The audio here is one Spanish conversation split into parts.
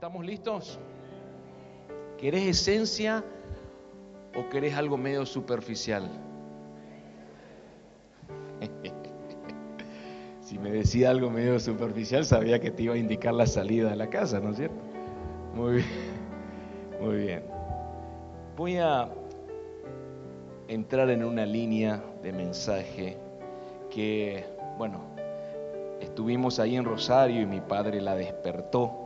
¿Estamos listos? ¿Querés esencia o querés algo medio superficial? si me decía algo medio superficial, sabía que te iba a indicar la salida de la casa, ¿no es cierto? Muy bien, muy bien. Voy a entrar en una línea de mensaje que, bueno, estuvimos ahí en Rosario y mi padre la despertó.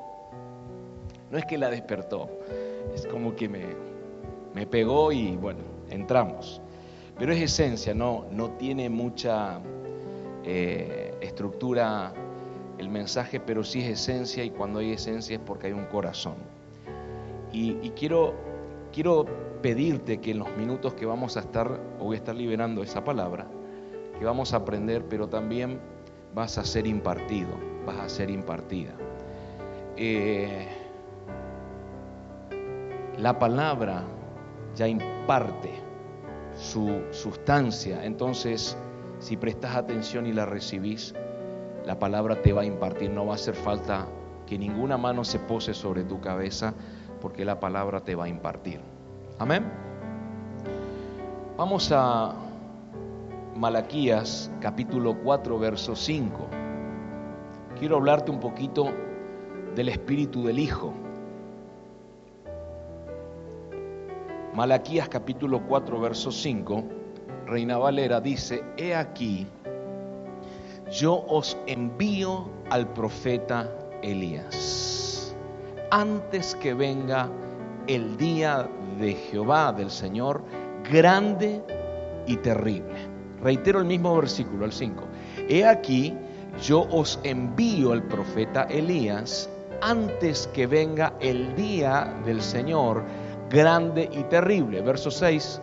No es que la despertó, es como que me, me pegó y bueno, entramos. Pero es esencia, no, no tiene mucha eh, estructura el mensaje, pero sí es esencia y cuando hay esencia es porque hay un corazón. Y, quiero, quiero pedirte que en los minutos que vamos a estar, o voy a estar liberando esa palabra, que vamos a aprender, pero también vas a ser impartido, vas a ser impartida. Eh, la palabra ya imparte su sustancia, entonces si prestas atención y la recibís, la palabra te va a impartir, no va a hacer falta que ninguna mano se pose sobre tu cabeza, porque la palabra te va a impartir. Amén. Vamos a Malaquías capítulo 4, verso 5. Quiero hablarte un poquito del espíritu del Hijo. Malaquías capítulo 4, verso 5, Reina Valera dice, he aquí, yo os envío al profeta Elías, antes que venga el día de Jehová, del Señor, grande y terrible. Reitero el mismo versículo, el 5. He aquí, yo os envío al profeta Elías antes que venga el día del Señor grande y terrible. Verso 6.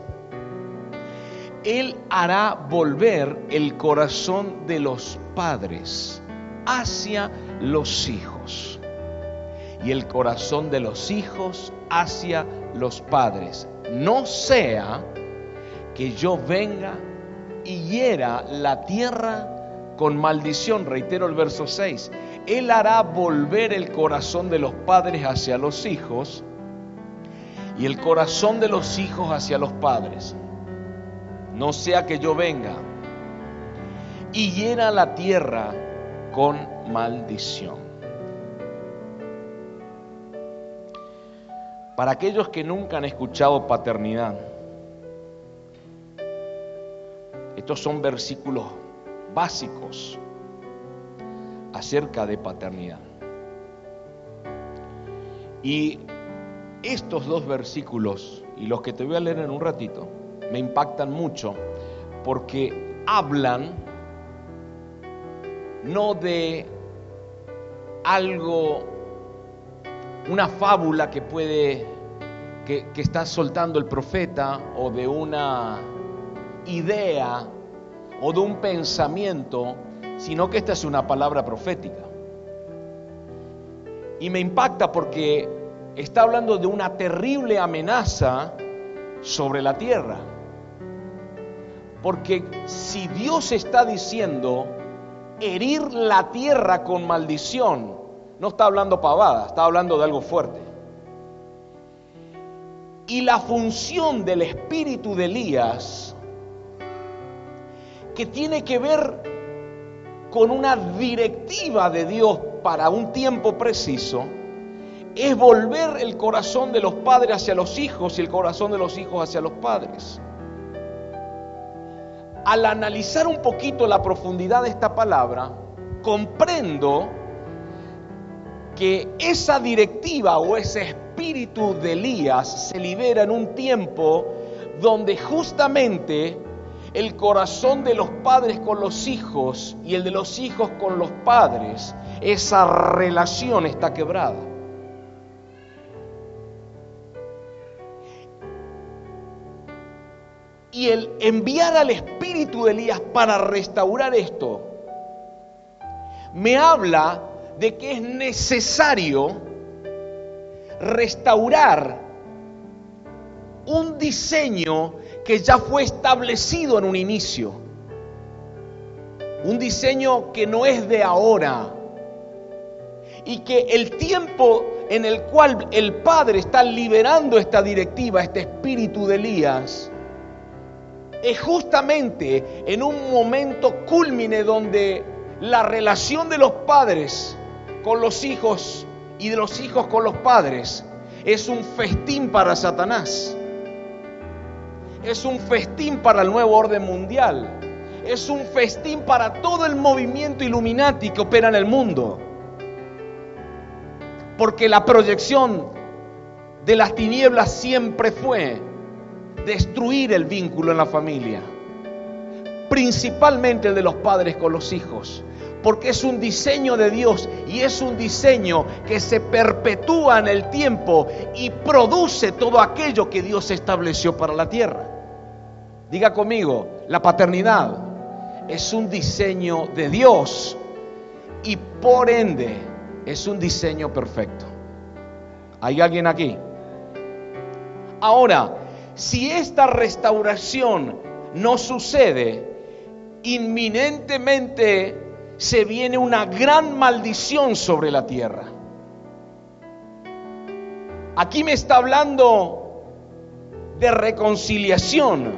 Él hará volver el corazón de los padres hacia los hijos y el corazón de los hijos hacia los padres. No sea que yo venga y hiera la tierra con maldición. Reitero el verso 6. Él hará volver el corazón de los padres hacia los hijos y el corazón de los hijos hacia los padres. No sea que yo venga y hiera la tierra con maldición. Para aquellos que nunca han escuchado paternidad, estos son versículos básicos acerca de paternidad. Y estos dos versículos, y los que te voy a leer en un ratito, me impactan mucho porque hablan no de algo, una fábula que puede, que, que está soltando el profeta o de una idea o de un pensamiento, sino que esta es una palabra profética. Y me impacta porque está hablando de una terrible amenaza sobre la tierra. Porque si Dios está diciendo herir la tierra con maldición, no está hablando pavada, está hablando de algo fuerte. Y la función del espíritu de Elías que tiene que ver con una directiva de Dios para un tiempo preciso, es volver el corazón de los padres hacia los hijos y el corazón de los hijos hacia los padres. Al analizar un poquito la profundidad de esta palabra, comprendo que esa directiva o ese espíritu de Elías se libera en un tiempo donde justamente el corazón de los padres con los hijos y el de los hijos con los padres, esa relación está quebrada. Y el enviar al espíritu de Elías para restaurar esto, me habla de que es necesario restaurar un diseño que ya fue establecido en un inicio. Un diseño que no es de ahora. Y que el tiempo en el cual el Padre está liberando esta directiva, este espíritu de Elías, es justamente en un momento culmine donde la relación de los padres con los hijos y de los hijos con los padres es un festín para Satanás. Es un festín para el nuevo orden mundial. Es un festín para todo el movimiento Illuminati que opera en el mundo. Porque la proyección de las tinieblas siempre fue destruir el vínculo en la familia. Principalmente el de los padres con los hijos porque es un diseño de Dios y es un diseño que se perpetúa en el tiempo y produce todo aquello que Dios estableció para la tierra. Diga conmigo, la paternidad es un diseño de Dios y por ende es un diseño perfecto. ¿Hay alguien aquí? Ahora, si esta restauración no sucede, inminentemente se viene una gran maldición sobre la tierra. Aquí me está hablando de reconciliación.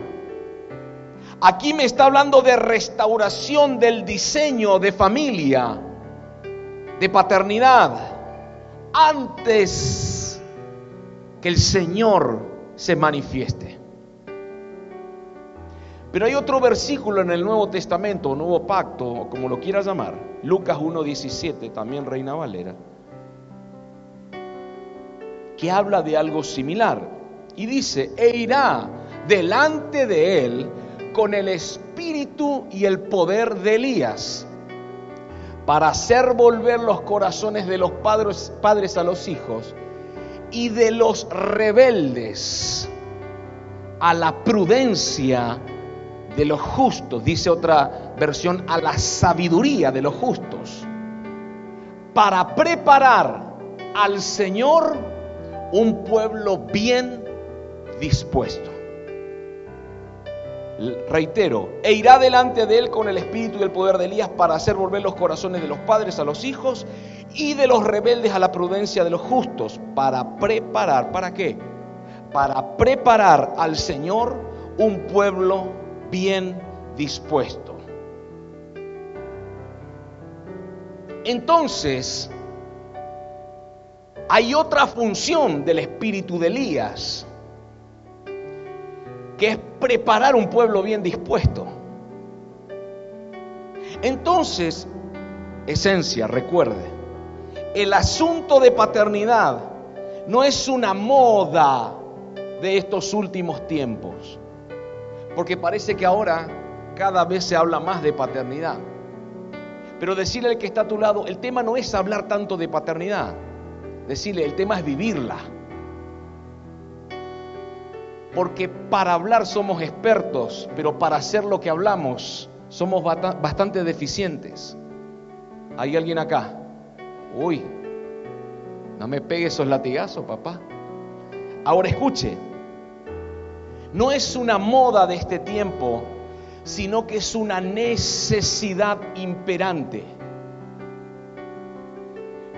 Aquí me está hablando de restauración del diseño de familia, de paternidad, antes que el Señor se manifieste. Pero hay otro versículo en el Nuevo Testamento, o Nuevo Pacto, o como lo quieras llamar, Lucas 1.17, también Reina Valera, que habla de algo similar. Y dice, e irá delante de él con el espíritu y el poder de Elías, para hacer volver los corazones de los padres, padres a los hijos y de los rebeldes a la prudencia de los justos, dice otra versión, a la sabiduría de los justos, para preparar al Señor un pueblo bien dispuesto. Reitero, e irá delante de él con el espíritu y el poder de Elías para hacer volver los corazones de los padres a los hijos y de los rebeldes a la prudencia de los justos, para preparar, ¿para qué? Para preparar al Señor un pueblo bien dispuesto. Entonces, hay otra función del espíritu de Elías, que es preparar un pueblo bien dispuesto. Entonces, esencia, recuerde, el asunto de paternidad no es una moda de estos últimos tiempos. Porque parece que ahora cada vez se habla más de paternidad. Pero decirle al que está a tu lado, el tema no es hablar tanto de paternidad. Decirle, el tema es vivirla. Porque para hablar somos expertos, pero para hacer lo que hablamos somos bastante deficientes. ¿Hay alguien acá? Uy, no me pegue esos latigazos, papá. Ahora escuche, no es una moda de este tiempo, sino que es una necesidad imperante.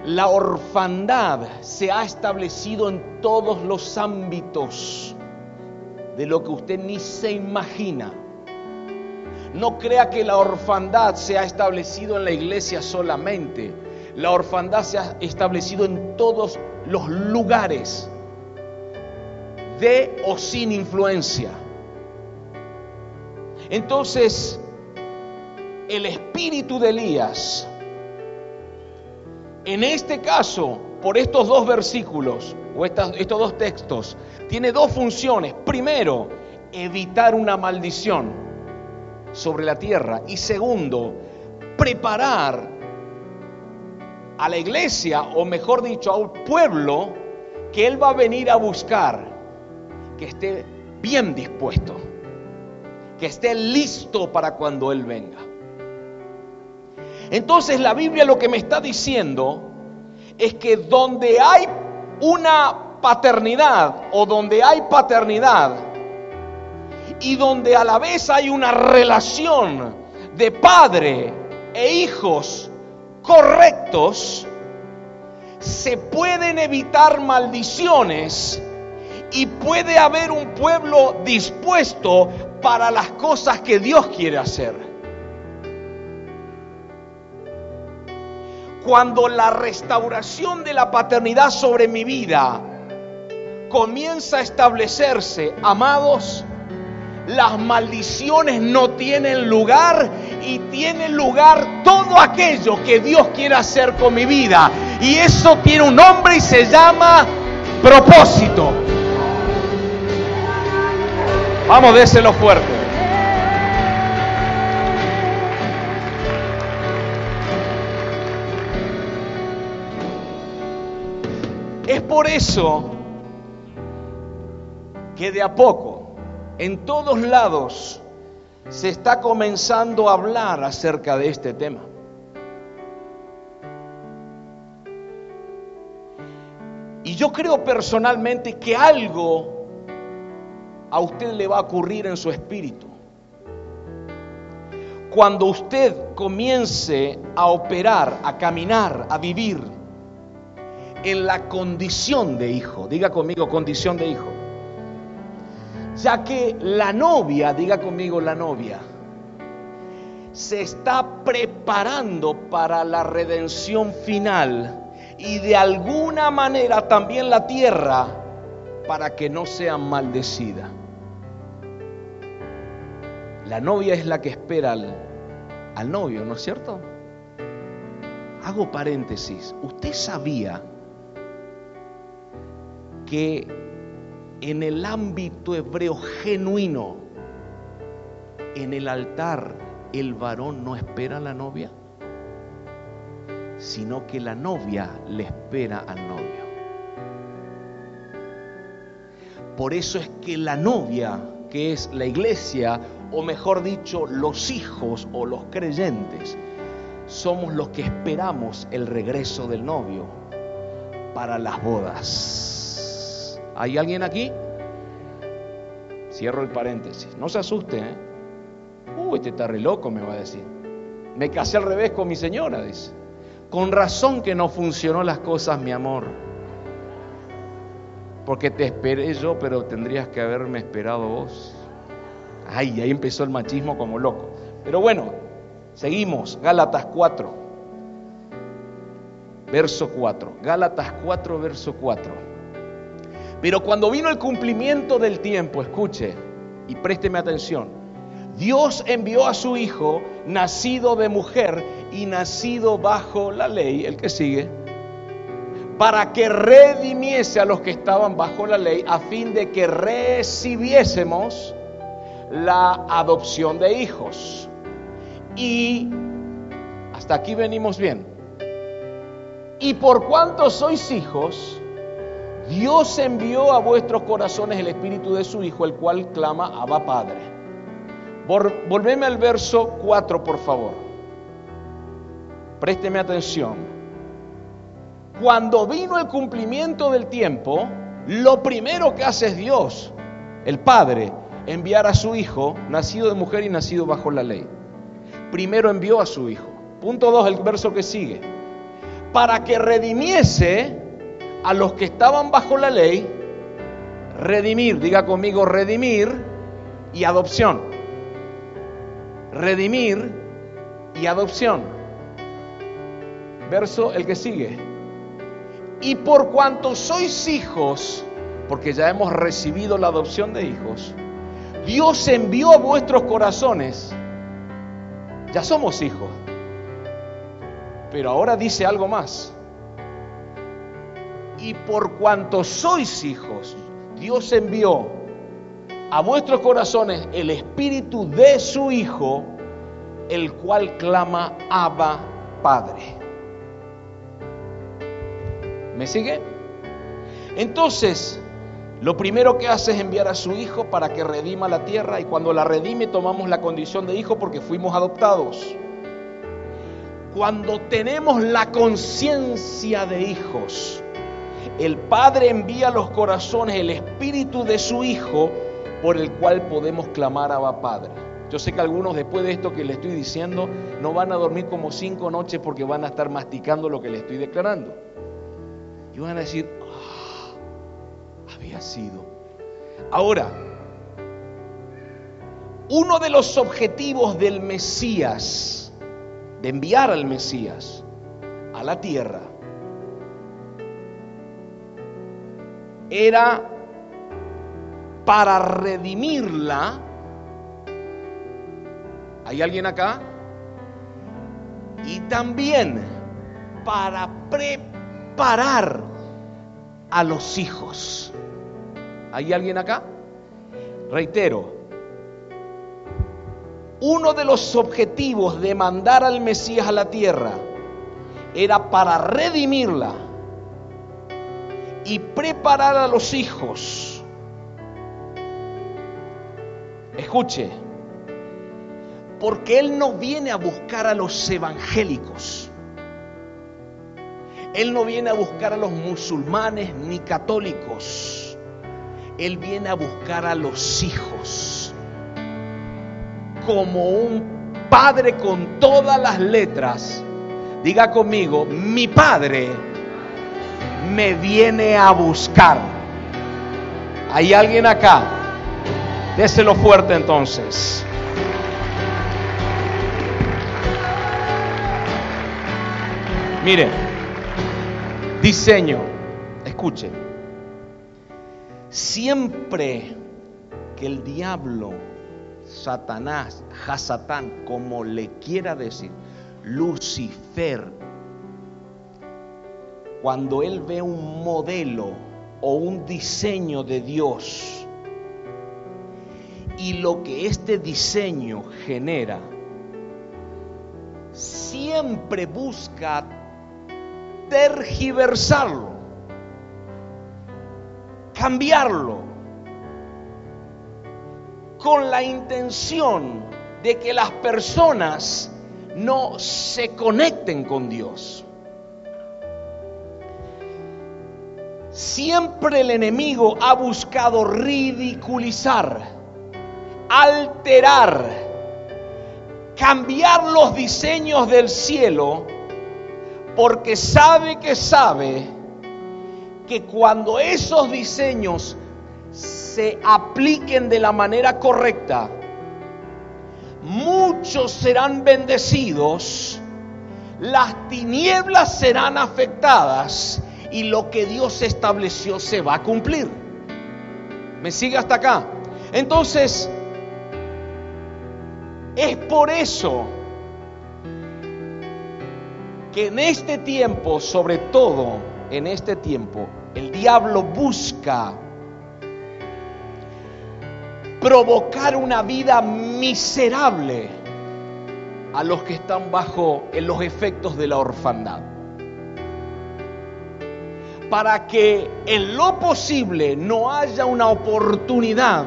La orfandad se ha establecido en todos los ámbitos de lo que usted ni se imagina. No crea que la orfandad se ha establecido en la iglesia solamente. La orfandad se ha establecido en todos los lugares de o sin influencia. Entonces, el espíritu de Elías, en este caso, por estos dos versículos o estos dos textos, tiene dos funciones. Primero, evitar una maldición sobre la tierra. Y segundo, preparar a la iglesia, o mejor dicho, a un pueblo que Él va a venir a buscar que esté bien dispuesto, que esté listo para cuando Él venga. Entonces la Biblia lo que me está diciendo es que donde hay una paternidad o donde hay paternidad y donde a la vez hay una relación de padre e hijos correctos, se pueden evitar maldiciones y puede haber un pueblo dispuesto para las cosas que Dios quiere hacer. Cuando la restauración de la paternidad sobre mi vida comienza a establecerse, amados, las maldiciones no tienen lugar y tiene lugar todo aquello que Dios quiere hacer con mi vida. Y eso tiene un nombre y se llama propósito. Vamos, déselo fuerte. Es por eso que de a poco, en todos lados, se está comenzando a hablar acerca de este tema. Y yo creo personalmente que algo a usted le va a ocurrir en su espíritu. Cuando usted comience a operar, a caminar, a vivir en la condición de hijo, diga conmigo condición de hijo, ya que la novia, diga conmigo la novia, se está preparando para la redención final y de alguna manera también la tierra para que no sea maldecida. La novia es la que espera al, novio, ¿no es cierto? Hago paréntesis. ¿Usted sabía que en el ámbito hebreo genuino, en el altar, el varón no espera a la novia, sino que la novia le espera al novio. Por eso es que la novia, que es la iglesia, o mejor dicho, los hijos o los creyentes, somos los que esperamos el regreso del novio para las bodas. ¿Hay alguien aquí? Cierro el paréntesis. No se asuste, ¿eh? Uy, este está re loco, me va a decir. Me casé al revés con mi señora, dice. Con razón que no funcionó las cosas, mi amor. Porque te esperé yo, pero tendrías que haberme esperado vos. Ay, ahí empezó el machismo como loco. Pero bueno, seguimos. Gálatas 4, verso 4. Gálatas 4, verso 4. Pero cuando vino el cumplimiento del tiempo, escuche y présteme atención. Dios envió a su Hijo, nacido de mujer y nacido bajo la ley, el que sigue, para que redimiese a los que estaban bajo la ley, a fin de que recibiésemos la adopción de hijos. Y hasta aquí venimos bien. Y por cuanto sois hijos, Dios envió a vuestros corazones el espíritu de su Hijo, el cual clama Abba Padre. Volveme al verso 4, por favor. Présteme atención. Cuando vino el cumplimiento del tiempo, lo primero que hace es Dios, el Padre, enviar a su Hijo, nacido de mujer y nacido bajo la ley. Primero envió a su Hijo. Punto 2, el verso que sigue. Para que redimiese a los que estaban bajo la ley, redimir, diga conmigo, redimir y adopción redimir y adopción. Verso el que sigue. Y por cuanto sois hijos, porque ya hemos recibido la adopción de hijos, Dios envió a vuestros corazones, ya somos hijos, pero ahora dice algo más. Y por cuanto sois hijos, Dios envió a vuestros corazones el espíritu de su Hijo, el cual clama Abba Padre. ¿Me sigue? Entonces, lo primero que hace es enviar a su Hijo para que redima la tierra y cuando la redime tomamos la condición de hijo porque fuimos adoptados. Cuando tenemos la conciencia de hijos, el Padre envía a los corazones el espíritu de su Hijo por el cual podemos clamar a Padre. Yo sé que algunos después de esto que le estoy diciendo no van a dormir como cinco noches porque van a estar masticando lo que le estoy declarando. Y van a decir, ah, había sido. Ahora, uno de los objetivos del Mesías, de enviar al Mesías a la tierra, era para redimirla. ¿Hay alguien acá? Y también para preparar a los hijos. ¿Hay alguien acá? Reitero, uno de los objetivos de mandar al Mesías a la tierra era para redimirla y preparar a los hijos. Escuche, porque Él no viene a buscar a los evangélicos. Él no viene a buscar a los musulmanes ni católicos. Él viene a buscar a los hijos. Como un padre con todas las letras. Diga conmigo, mi padre me viene a buscar. ¿Hay alguien acá? Déselo fuerte entonces. Mire, diseño, escuche, siempre que el diablo, Satanás, Hasatán, como le quiera decir, Lucifer, cuando él ve un modelo o un diseño de Dios y lo que este diseño genera, siempre busca tergiversarlo, cambiarlo, con la intención de que las personas no se conecten con Dios. Siempre el enemigo ha buscado ridiculizar, alterar, cambiar los diseños del cielo, porque sabe que sabe que cuando esos diseños se apliquen de la manera correcta, muchos serán bendecidos, las tinieblas serán afectadas y lo que Dios estableció se va a cumplir. ¿Me sigue hasta acá? Entonces, es por eso que en este tiempo, sobre todo en este tiempo, el diablo busca provocar una vida miserable a los que están bajo en los efectos de la orfandad para que en lo posible no haya una oportunidad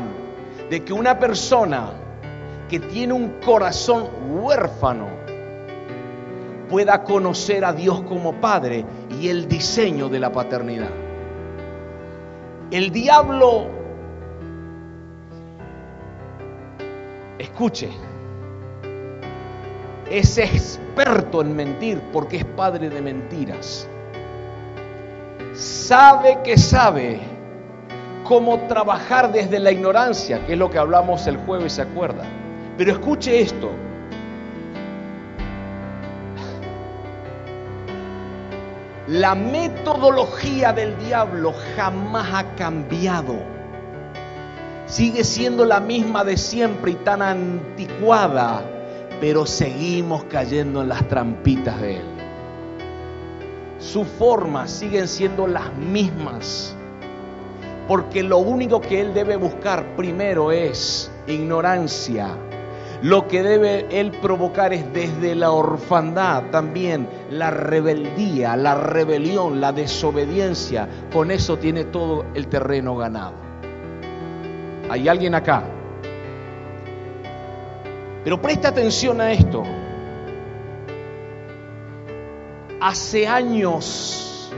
de que una persona que tiene un corazón huérfano pueda conocer a Dios como Padre y el diseño de la paternidad. El diablo, escuche, es experto en mentir porque es padre de mentiras sabe que sabe cómo trabajar desde la ignorancia, que es lo que hablamos el jueves, ¿se acuerda? Pero escuche esto. La metodología del diablo jamás ha cambiado. Sigue siendo la misma de siempre y tan anticuada, pero seguimos cayendo en las trampitas de él sus formas siguen siendo las mismas. Porque lo único que él debe buscar primero es ignorancia. Lo que debe él provocar es desde la orfandad también la rebeldía, la rebelión, la desobediencia. Con eso tiene todo el terreno ganado. ¿Hay alguien acá? Pero presta atención a esto. Hace años,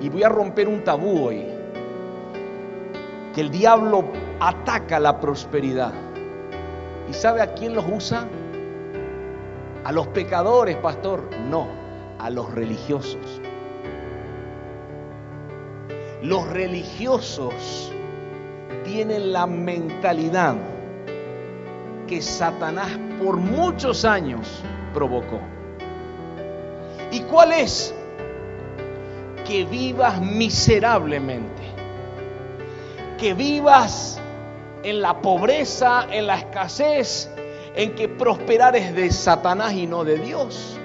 y voy a romper un tabú hoy, que el diablo ataca la prosperidad. ¿Y sabe a quién los usa? A los pecadores, pastor. No, a los religiosos. los religiosos tienen la mentalidad que Satanás por muchos años provocó. ¿Y cuál es? Que vivas miserablemente, que vivas en la pobreza, en la escasez, en que prosperar es de Satanás y no de Dios.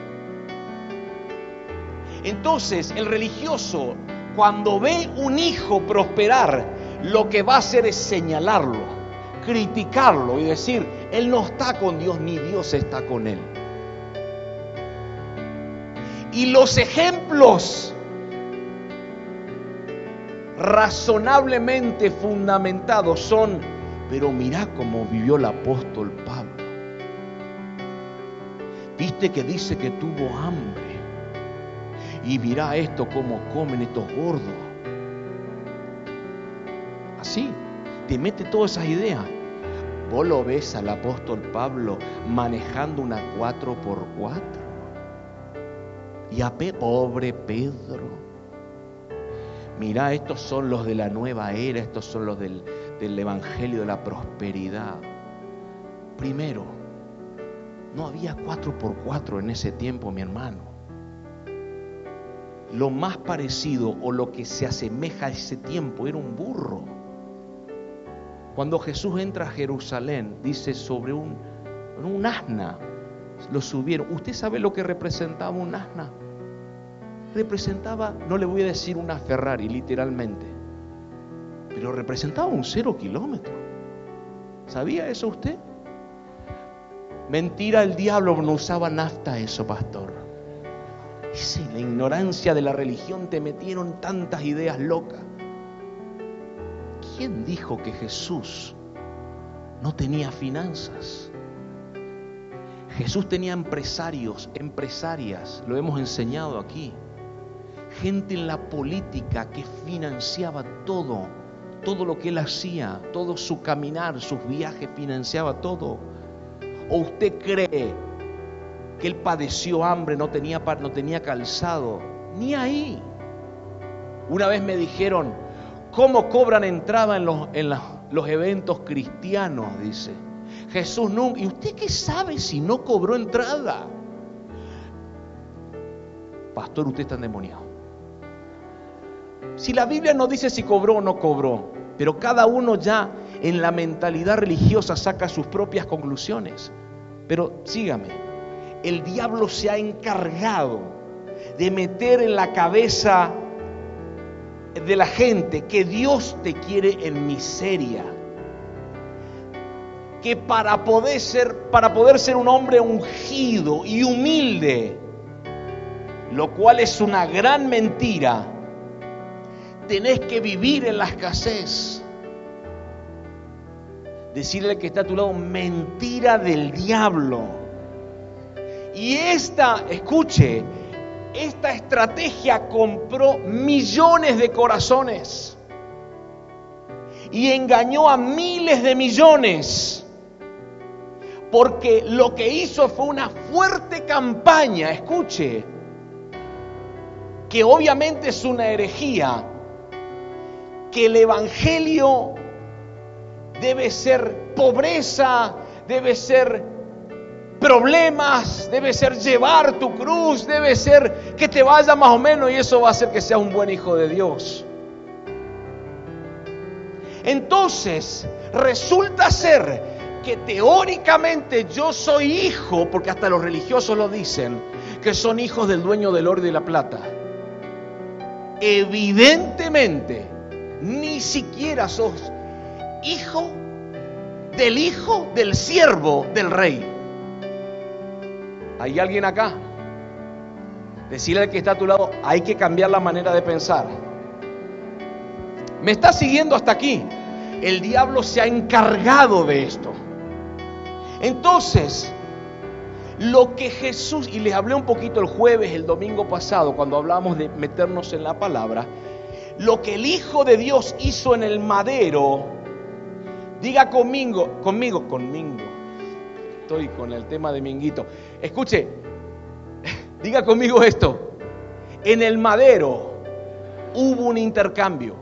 Entonces el religioso, cuando ve un hijo prosperar, lo que va a hacer es señalarlo, criticarlo y decir, él no está con Dios ni Dios está con él. Y los ejemplos razonablemente fundamentados son, pero mira cómo vivió el apóstol Pablo. Viste que dice que tuvo hambre. Y mira esto como comen estos gordos. Así, te mete todas esas ideas. Vos lo ves al apóstol Pablo manejando una 4x4. Y a pobre Pedro. Mira, estos son los de la nueva era, estos son los del, Evangelio de la prosperidad. Primero, no había 4x4 en ese tiempo, mi hermano. Lo más parecido o lo que se asemeja a ese tiempo era un burro. Cuando Jesús entra a Jerusalén, dice sobre un, un asna, lo subieron. ¿Usted sabe lo que representaba un asna? Representaba, no le voy a decir una Ferrari literalmente, pero representaba un cero kilómetro. ¿Sabía eso usted? Mentira, el diablo no usaba nafta eso, pastor. Y la ignorancia de la religión te metieron tantas ideas locas. ¿Quién dijo que Jesús no tenía finanzas? Jesús tenía empresarios, empresarias, lo hemos enseñado aquí. Gente en la política que financiaba todo, todo lo que él hacía, todo su caminar, sus viajes, financiaba todo. ¿O usted cree que él padeció hambre, no tenía, no tenía calzado? Ni ahí. Una vez me dijeron, ¿cómo cobran entrada en los, en los eventos cristianos? Dice. Jesús nunca. ¿Y usted qué sabe si no cobró entrada? Pastor, usted está endemoniado. Si la Biblia no dice si cobró o no cobró, pero cada uno ya en la mentalidad religiosa saca sus propias conclusiones. Pero sígame, el diablo se ha encargado de meter en la cabeza de la gente que Dios te quiere en miseria. Que para poder ser, para poder ser un hombre ungido y humilde, lo cual es una gran mentira, tenés que vivir en la escasez decirle que está a tu lado, mentira del diablo. Y esta, escuche, esta estrategia compró millones de corazones y engañó a miles de millones. Porque lo que hizo fue una fuerte campaña, escuche, que obviamente es una herejía, que el Evangelio debe ser pobreza, debe ser problemas, debe ser llevar tu cruz, debe ser que te vaya más o menos y eso va a hacer que seas un buen hijo de Dios. Entonces, resulta ser que teóricamente yo soy hijo, porque hasta los religiosos lo dicen, que son hijos del dueño del oro y de la plata. Evidentemente, ni siquiera sos hijo del hijo del siervo del rey. ¿Hay alguien acá? Decirle al que está a tu lado, hay que cambiar la manera de pensar. ¿Me está siguiendo hasta aquí? El diablo se ha encargado de esto. Entonces, lo que Jesús, y les hablé un poquito el jueves, el domingo pasado, cuando hablamos de meternos en la palabra, lo que el Hijo de Dios hizo en el madero, Diga conmigo, conmigo, conmigo. Estoy con el tema de Minguito. Escuche, diga conmigo esto. En el madero hubo un intercambio.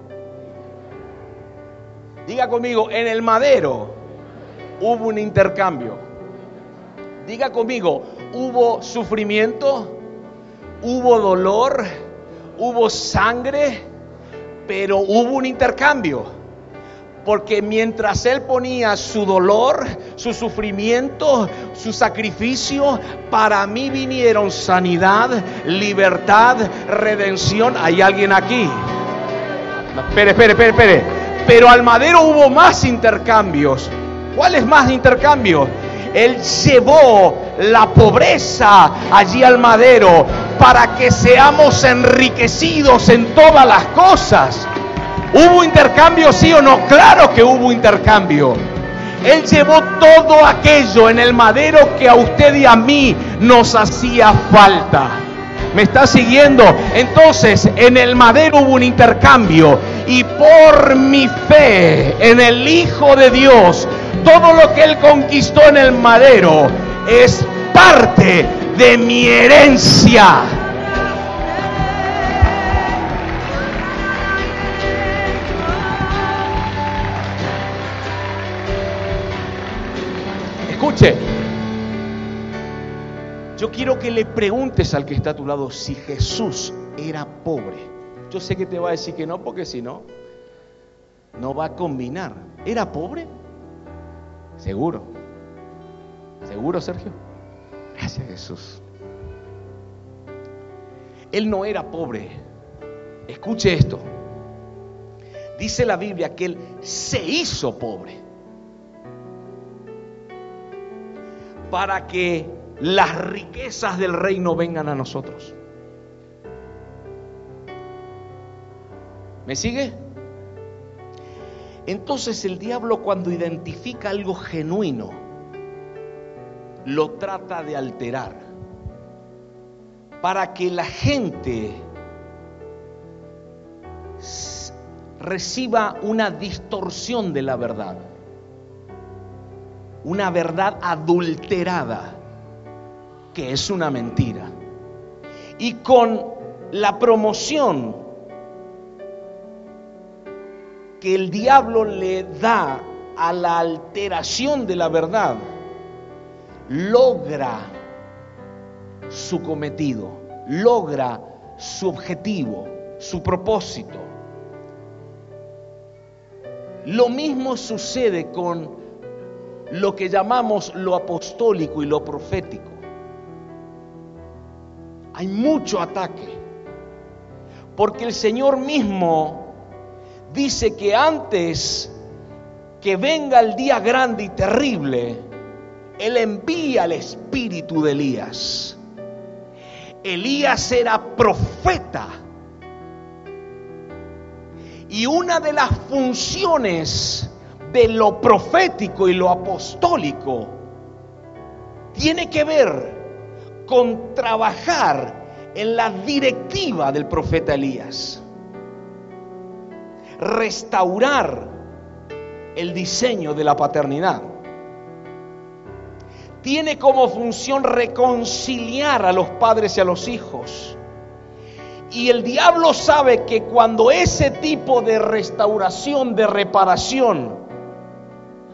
Diga conmigo, en el madero hubo un intercambio. Diga conmigo, hubo sufrimiento, hubo dolor, hubo sangre, pero hubo un intercambio. Porque mientras Él ponía su dolor, su sufrimiento, su sacrificio, para mí vinieron sanidad, libertad, redención. ¿Hay alguien aquí? espere, espere, espere, espere. Pero al madero hubo más intercambios. ¿Cuáles más intercambios? Él llevó la pobreza allí al madero para que seamos enriquecidos en todas las cosas. ¿Hubo intercambio, sí o no? Claro que hubo intercambio. Él llevó todo aquello en el madero que a usted y a mí nos hacía falta. ¿Me está siguiendo? Entonces, en el madero hubo un intercambio y por mi fe en el Hijo de Dios, todo lo que Él conquistó en el madero es parte de mi herencia. Escuche, yo quiero que le preguntes al que está a tu lado si Jesús era pobre. Yo sé que te va a decir que no, porque si no, no va a combinar. ¿Era pobre? Seguro. ¿Seguro, Sergio? Gracias, Jesús. Él no era pobre. Escuche esto. Dice la Biblia que él se hizo pobre. Para que las riquezas del reino vengan a nosotros. ¿Me sigue? Entonces el diablo cuando identifica algo genuino, lo trata de alterar para que la gente reciba una distorsión de la verdad, una verdad adulterada, que es una mentira. Y con la promoción que el diablo le da a la alteración de la verdad, logra su cometido, logra su objetivo, su propósito. Lo mismo sucede con lo que llamamos lo apostólico y lo profético. Hay mucho ataque, porque el Señor mismo dice que antes que venga el día grande y terrible, Él envía el espíritu de Elías. Elías era profeta. Y una de las funciones de lo profético y lo apostólico tiene que ver con trabajar en la directiva del profeta Elías restaurar el diseño de la paternidad. Tiene como función reconciliar a los padres y a los hijos. Y el diablo sabe que cuando ese tipo de restauración, de reparación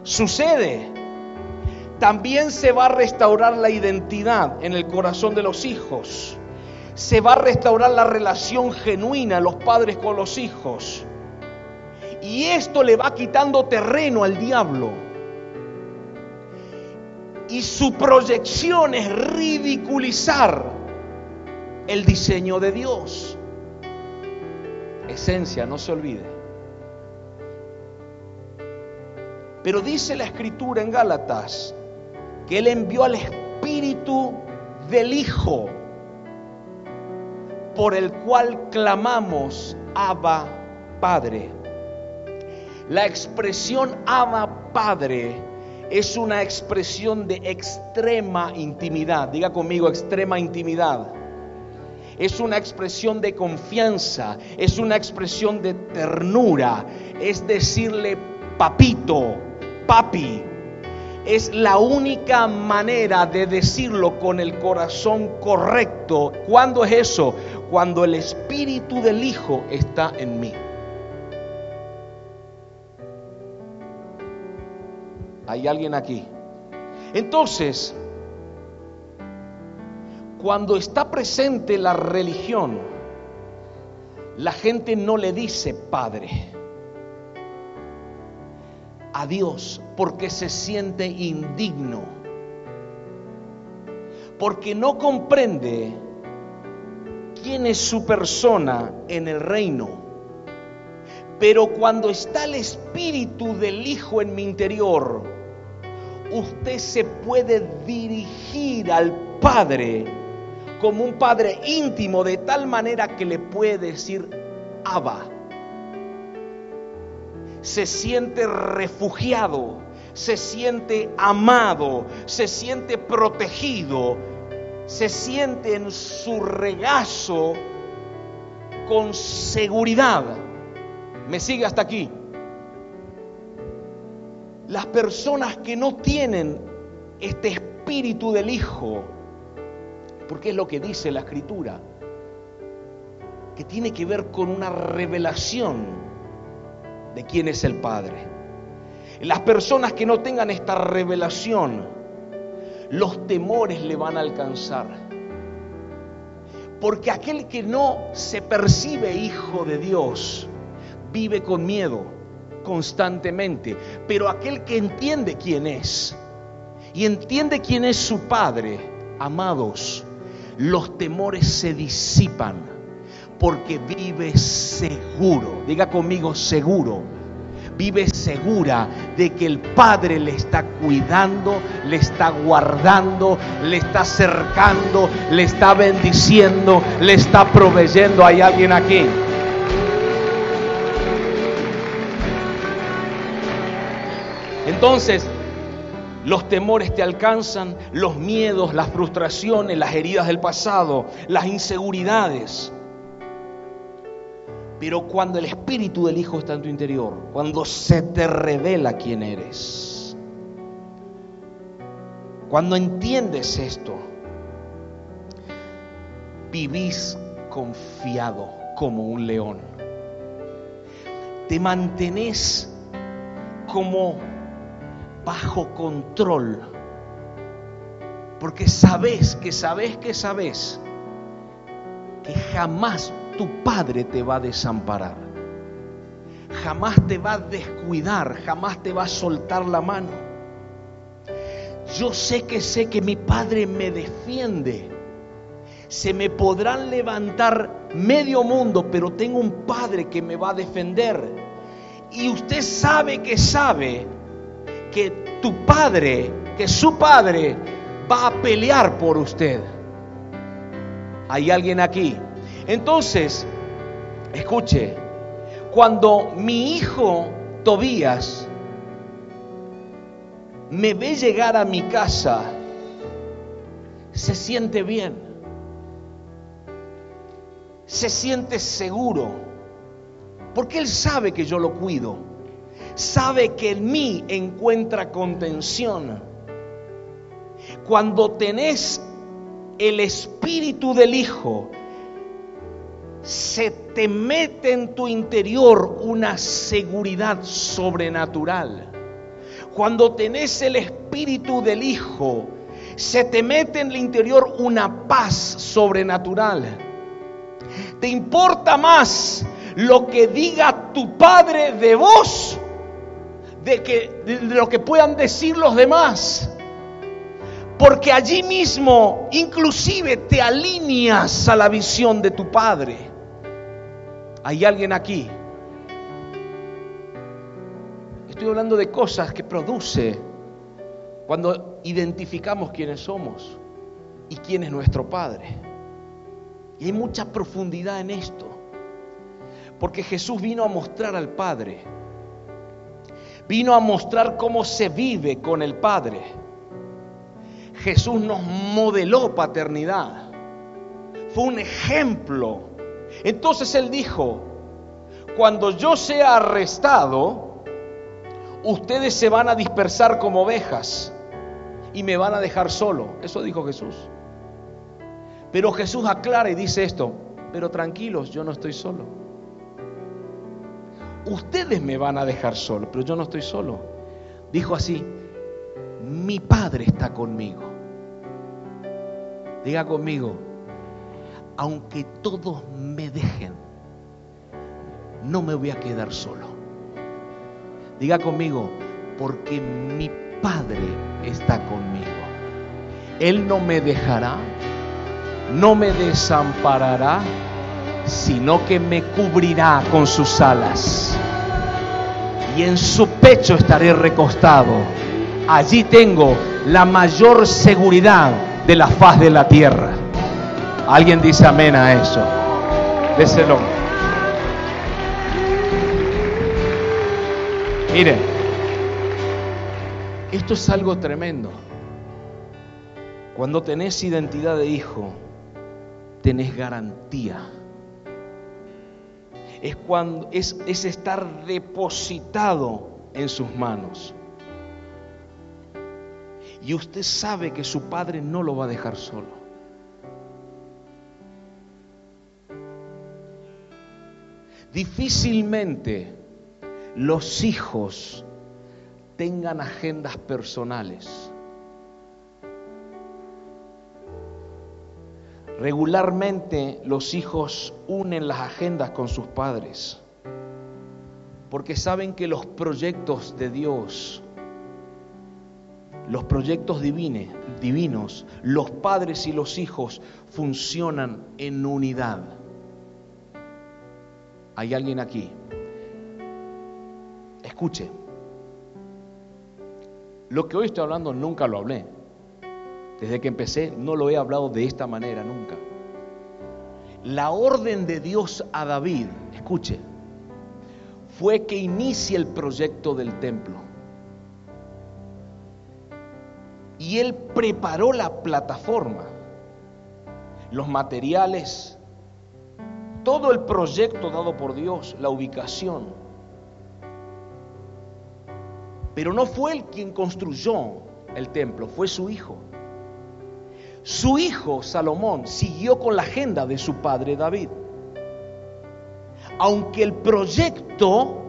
sucede, también se va a restaurar la identidad en el corazón de los hijos. Se va a restaurar la relación genuina los padres con los hijos. Y esto le va quitando terreno al diablo. Y su proyección es ridiculizar el diseño de Dios. Esencia, no se olvide. Pero dice la escritura en Gálatas que Él envió al Espíritu del Hijo, por el cual clamamos, Abba Padre. La expresión ama Padre es una expresión de extrema intimidad. Diga conmigo, extrema intimidad. Es una expresión de confianza, es una expresión de ternura, es decirle papito, papi. Es la única manera de decirlo con el corazón correcto. ¿Cuándo es eso? Cuando el espíritu del Hijo está en mí. ¿Hay alguien aquí? Entonces, cuando está presente la religión, la gente no le dice Padre a Dios porque se siente indigno, porque no comprende quién es su persona en el reino. Pero cuando está el espíritu del Hijo en mi interior, usted se puede dirigir al Padre como un Padre íntimo de tal manera que le puede decir Abba. Se siente refugiado, se siente amado, se siente protegido, se siente en su regazo con seguridad. ¿Me sigue hasta aquí? Las personas que no tienen este espíritu del Hijo, porque es lo que dice la Escritura, que tiene que ver con una revelación de quién es el Padre. Las personas que no tengan esta revelación, los temores le van a alcanzar. Porque aquel que no se percibe hijo de Dios, vive con miedo constantemente, pero aquel que entiende quién es y entiende quién es su Padre, amados, los temores se disipan porque vive seguro, diga conmigo seguro, vive segura de que el Padre le está cuidando, le está guardando, le está acercando, le está bendiciendo, le está proveyendo. ¿Hay alguien aquí? Entonces, los temores te alcanzan, los miedos, las frustraciones, las heridas del pasado, las inseguridades. Pero cuando el Espíritu del Hijo está en tu interior, cuando se te revela quién eres, cuando entiendes esto, vivís confiado como un león. Te mantenés como bajo control. Porque sabes que sabes que sabes que jamás tu padre te va a desamparar. Jamás te va a descuidar, jamás te va a soltar la mano. Yo sé que sé que mi padre me defiende. Se me podrán levantar medio mundo, pero tengo un padre que me va a defender. Y usted sabe que sabe que tu padre, que su padre va a pelear por usted. ¿Hay alguien aquí? Entonces, escuche, cuando mi hijo Tobías me ve llegar a mi casa, se siente bien, se siente seguro, porque él sabe que yo lo cuido, sabe que en mí encuentra contención. Cuando tenés el espíritu del Hijo, se te mete en tu interior una seguridad sobrenatural. Cuando tenés el espíritu del Hijo, se te mete en el interior una paz sobrenatural. Te importa más lo que diga tu padre de vos de, que, de lo que puedan decir los demás. Porque allí mismo inclusive te alineas a la visión de tu padre. ¿Hay alguien aquí? Estoy hablando de cosas que produce cuando identificamos quiénes somos y quién es nuestro Padre. Y hay mucha profundidad en esto. Porque Jesús vino a mostrar al Padre. Vino a mostrar cómo se vive con el Padre. Jesús nos modeló paternidad. Fue un ejemplo entonces él dijo, cuando yo sea arrestado, ustedes se van a dispersar como ovejas y me van a dejar solo. Eso dijo Jesús. Pero Jesús aclara y dice esto, pero tranquilos, yo no estoy solo. Ustedes me van a dejar solo, pero yo no estoy solo. Dijo así, mi Padre está conmigo. Diga conmigo, aunque todos me dejen, no me voy a quedar solo. Diga conmigo, porque mi Padre está conmigo. Él no me dejará, no me desamparará, sino que me cubrirá con sus alas. Y en su pecho estaré recostado. Allí tengo la mayor seguridad de la faz de la tierra. Alguien dice amén a eso. Déselo. Mire, esto es algo tremendo. Cuando tenés identidad de hijo, tenés garantía. Es, cuando, es, es estar depositado en sus manos. Y usted sabe que su padre no lo va a dejar solo. Difícilmente los hijos tengan agendas personales. Regularmente los hijos unen las agendas con sus padres porque saben que los proyectos de Dios, los proyectos divinos, los padres y los hijos funcionan en unidad. ¿Hay alguien aquí? Escuche, lo que hoy estoy hablando nunca lo hablé. Desde que empecé no lo he hablado de esta manera nunca. La orden de Dios a David, escuche, fue que inicie el proyecto del templo. Y él preparó la plataforma, los materiales, todo el proyecto dado por Dios, la ubicación. Pero no fue él quien construyó el templo, fue su hijo. Su hijo Salomón siguió con la agenda de su padre David. Aunque el proyecto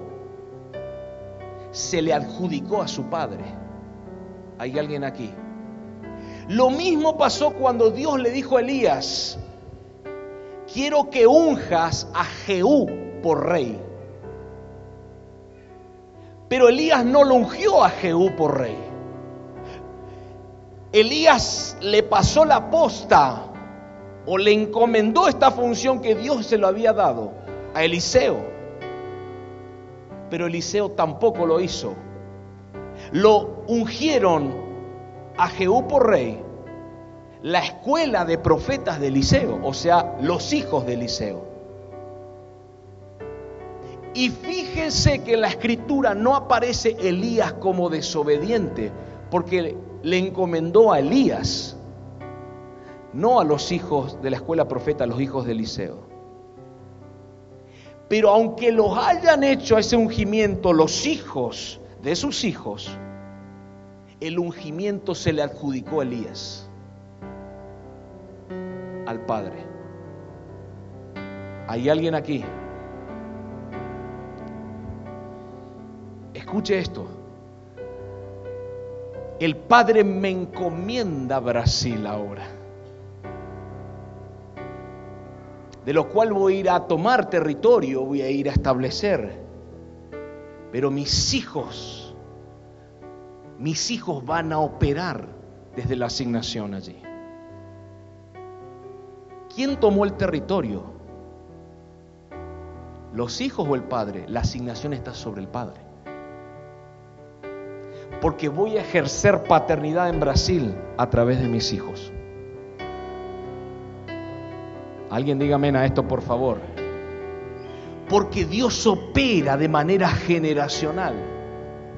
se le adjudicó a su padre. ¿Hay alguien aquí? Lo mismo pasó cuando Dios le dijo a Elías, quiero que unjas a Jehú por rey. Pero Elías no lo ungió a Jehú por rey. Elías le pasó la posta o le encomendó esta función que Dios se lo había dado a Eliseo. Pero Eliseo tampoco lo hizo. Lo ungieron a Jehú por rey, la escuela de profetas de Eliseo, o sea, los hijos de Eliseo. Y fíjense que en la escritura no aparece Elías como desobediente, porque le encomendó a Elías, no a los hijos de la escuela profeta, a los hijos de Eliseo. Pero aunque los hayan hecho ese ungimiento los hijos de sus hijos, el ungimiento se le adjudicó a Elías, al Padre. ¿Hay alguien aquí? Escuche esto el Padre me encomienda Brasil ahora. De lo cual voy a ir a tomar territorio, voy a ir a establecer. Pero mis hijos, mis hijos van a operar desde la asignación allí. ¿Quién tomó el territorio? ¿Los hijos o el padre? La asignación está sobre el padre porque voy a ejercer paternidad en Brasil a través de mis hijos. Alguien dígame a esto, por favor. Porque Dios opera de manera generacional.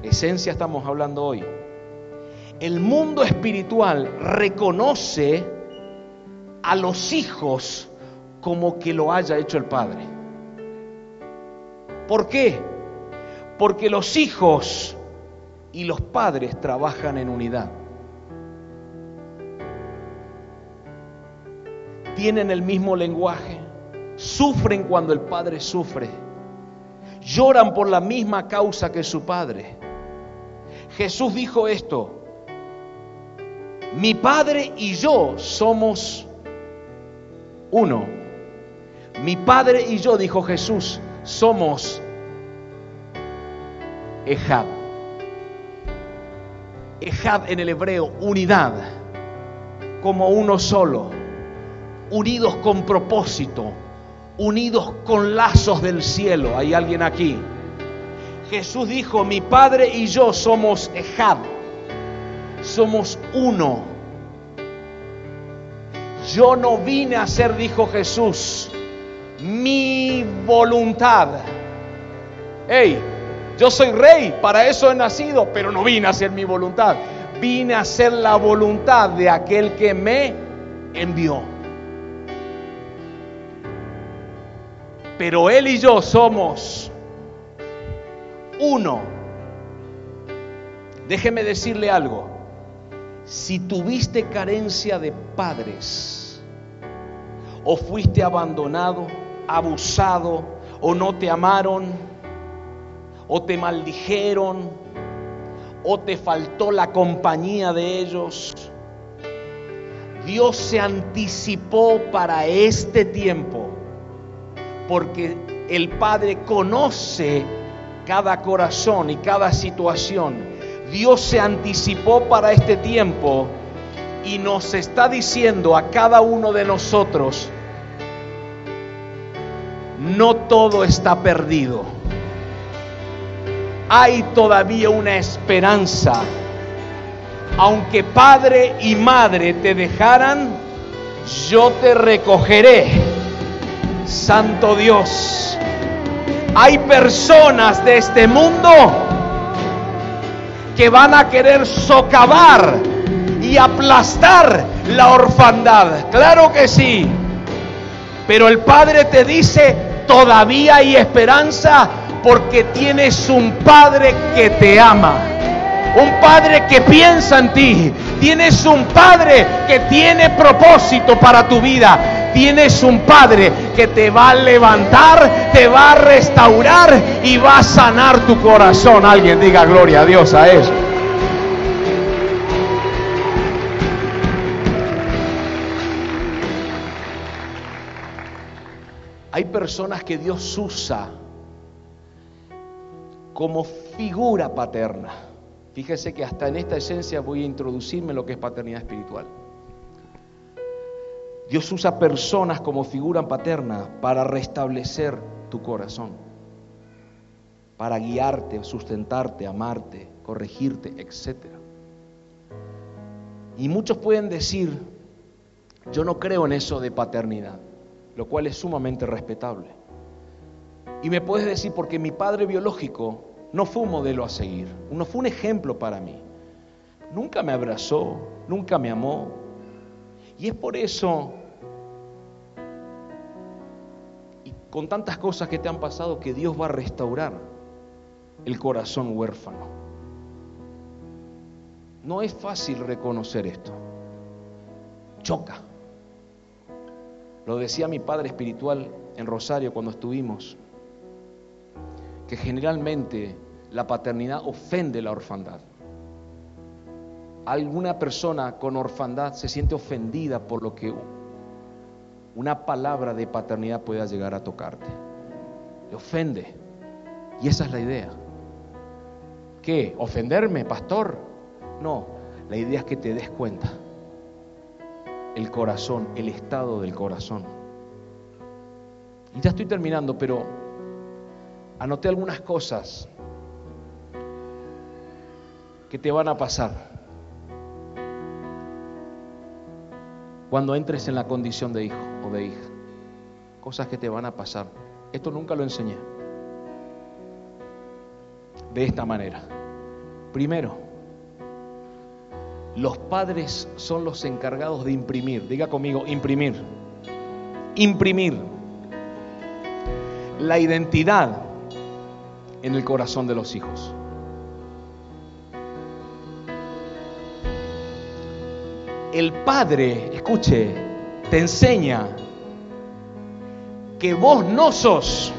Esencia estamos hablando hoy. El mundo espiritual reconoce a los hijos como que lo haya hecho el Padre. ¿Por qué? Porque los hijos y los padres trabajan en unidad. Tienen el mismo lenguaje, sufren cuando el padre sufre, lloran por la misma causa que su padre. Jesús dijo esto, Mi Padre y yo somos uno. Mi Padre y yo, dijo Jesús, somos Ejab. Ejab en el hebreo, unidad, como uno solo, unidos con propósito, unidos con lazos del cielo. ¿Hay alguien aquí? Jesús dijo, mi Padre y yo somos Ejab, somos uno. Yo no vine a ser, dijo Jesús, mi voluntad. Hey, yo soy rey, para eso he nacido, pero no vine a hacer mi voluntad. Vine a hacer la voluntad de aquel que me envió. Pero Él y yo somos uno. Déjeme decirle algo. Si tuviste carencia de padres, o fuiste abandonado, abusado, o no te amaron, o te maldijeron, o te faltó la compañía de ellos. Dios se anticipó para este tiempo, porque el Padre conoce cada corazón y cada situación. Dios se anticipó para este tiempo y nos está diciendo a cada uno de nosotros, no todo está perdido hay todavía una esperanza. Aunque padre y madre te dejaran, yo te recogeré. Santo Dios. Hay personas de este mundo que van a querer socavar y aplastar la orfandad. Claro que sí. Pero el Padre te dice, todavía hay esperanza porque tienes un Padre que te ama. Un Padre que piensa en ti. Tienes un Padre que tiene propósito para tu vida. Tienes un Padre que te va a levantar, te va a restaurar y va a sanar tu corazón. Alguien diga gloria a Dios a eso. Hay personas que Dios usa como figura paterna. Fíjese que hasta en esta esencia voy a introducirme lo que es paternidad espiritual. Dios usa personas como figura paterna para restablecer tu corazón, para guiarte, sustentarte, amarte, corregirte, etc. Y muchos pueden decir, yo no creo en eso de paternidad, lo cual es sumamente respetable. Y me puedes decir, porque mi padre biológico no fue un modelo a seguir, no fue un ejemplo para mí. Nunca me abrazó, nunca me amó. Y es por eso, y con tantas cosas que te han pasado, que Dios va a restaurar el corazón huérfano. No es fácil reconocer esto. Choca. Lo decía mi padre espiritual en Rosario cuando estuvimos que generalmente la paternidad ofende la orfandad. Alguna persona con orfandad se siente ofendida por lo que una palabra de paternidad pueda llegar a tocarte. Le ofende. Y esa es la idea. ¿Qué? ¿Ofenderme, pastor? No, la idea es que te des cuenta. El corazón, el estado del corazón. Y ya estoy terminando, pero anoté algunas cosas que te van a pasar cuando entres en la condición de hijo o de hija. Cosas que te van a pasar. Esto nunca lo enseñé. De esta manera. Primero, los padres son los encargados de imprimir. Diga conmigo, imprimir. Imprimir la identidad en el corazón de los hijos. El Padre, escuche, te enseña que vos no sos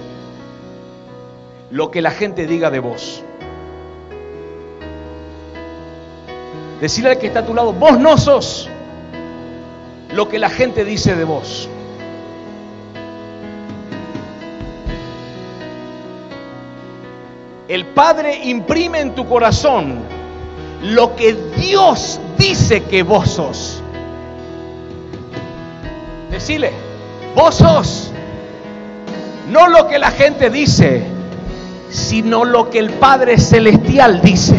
lo que la gente diga de vos. Decirle al que está a tu lado, vos no sos lo que la gente dice de vos. El Padre imprime en tu corazón lo que Dios dice que vos sos. Decile, vos sos no lo que la gente dice, sino lo que el Padre Celestial dice.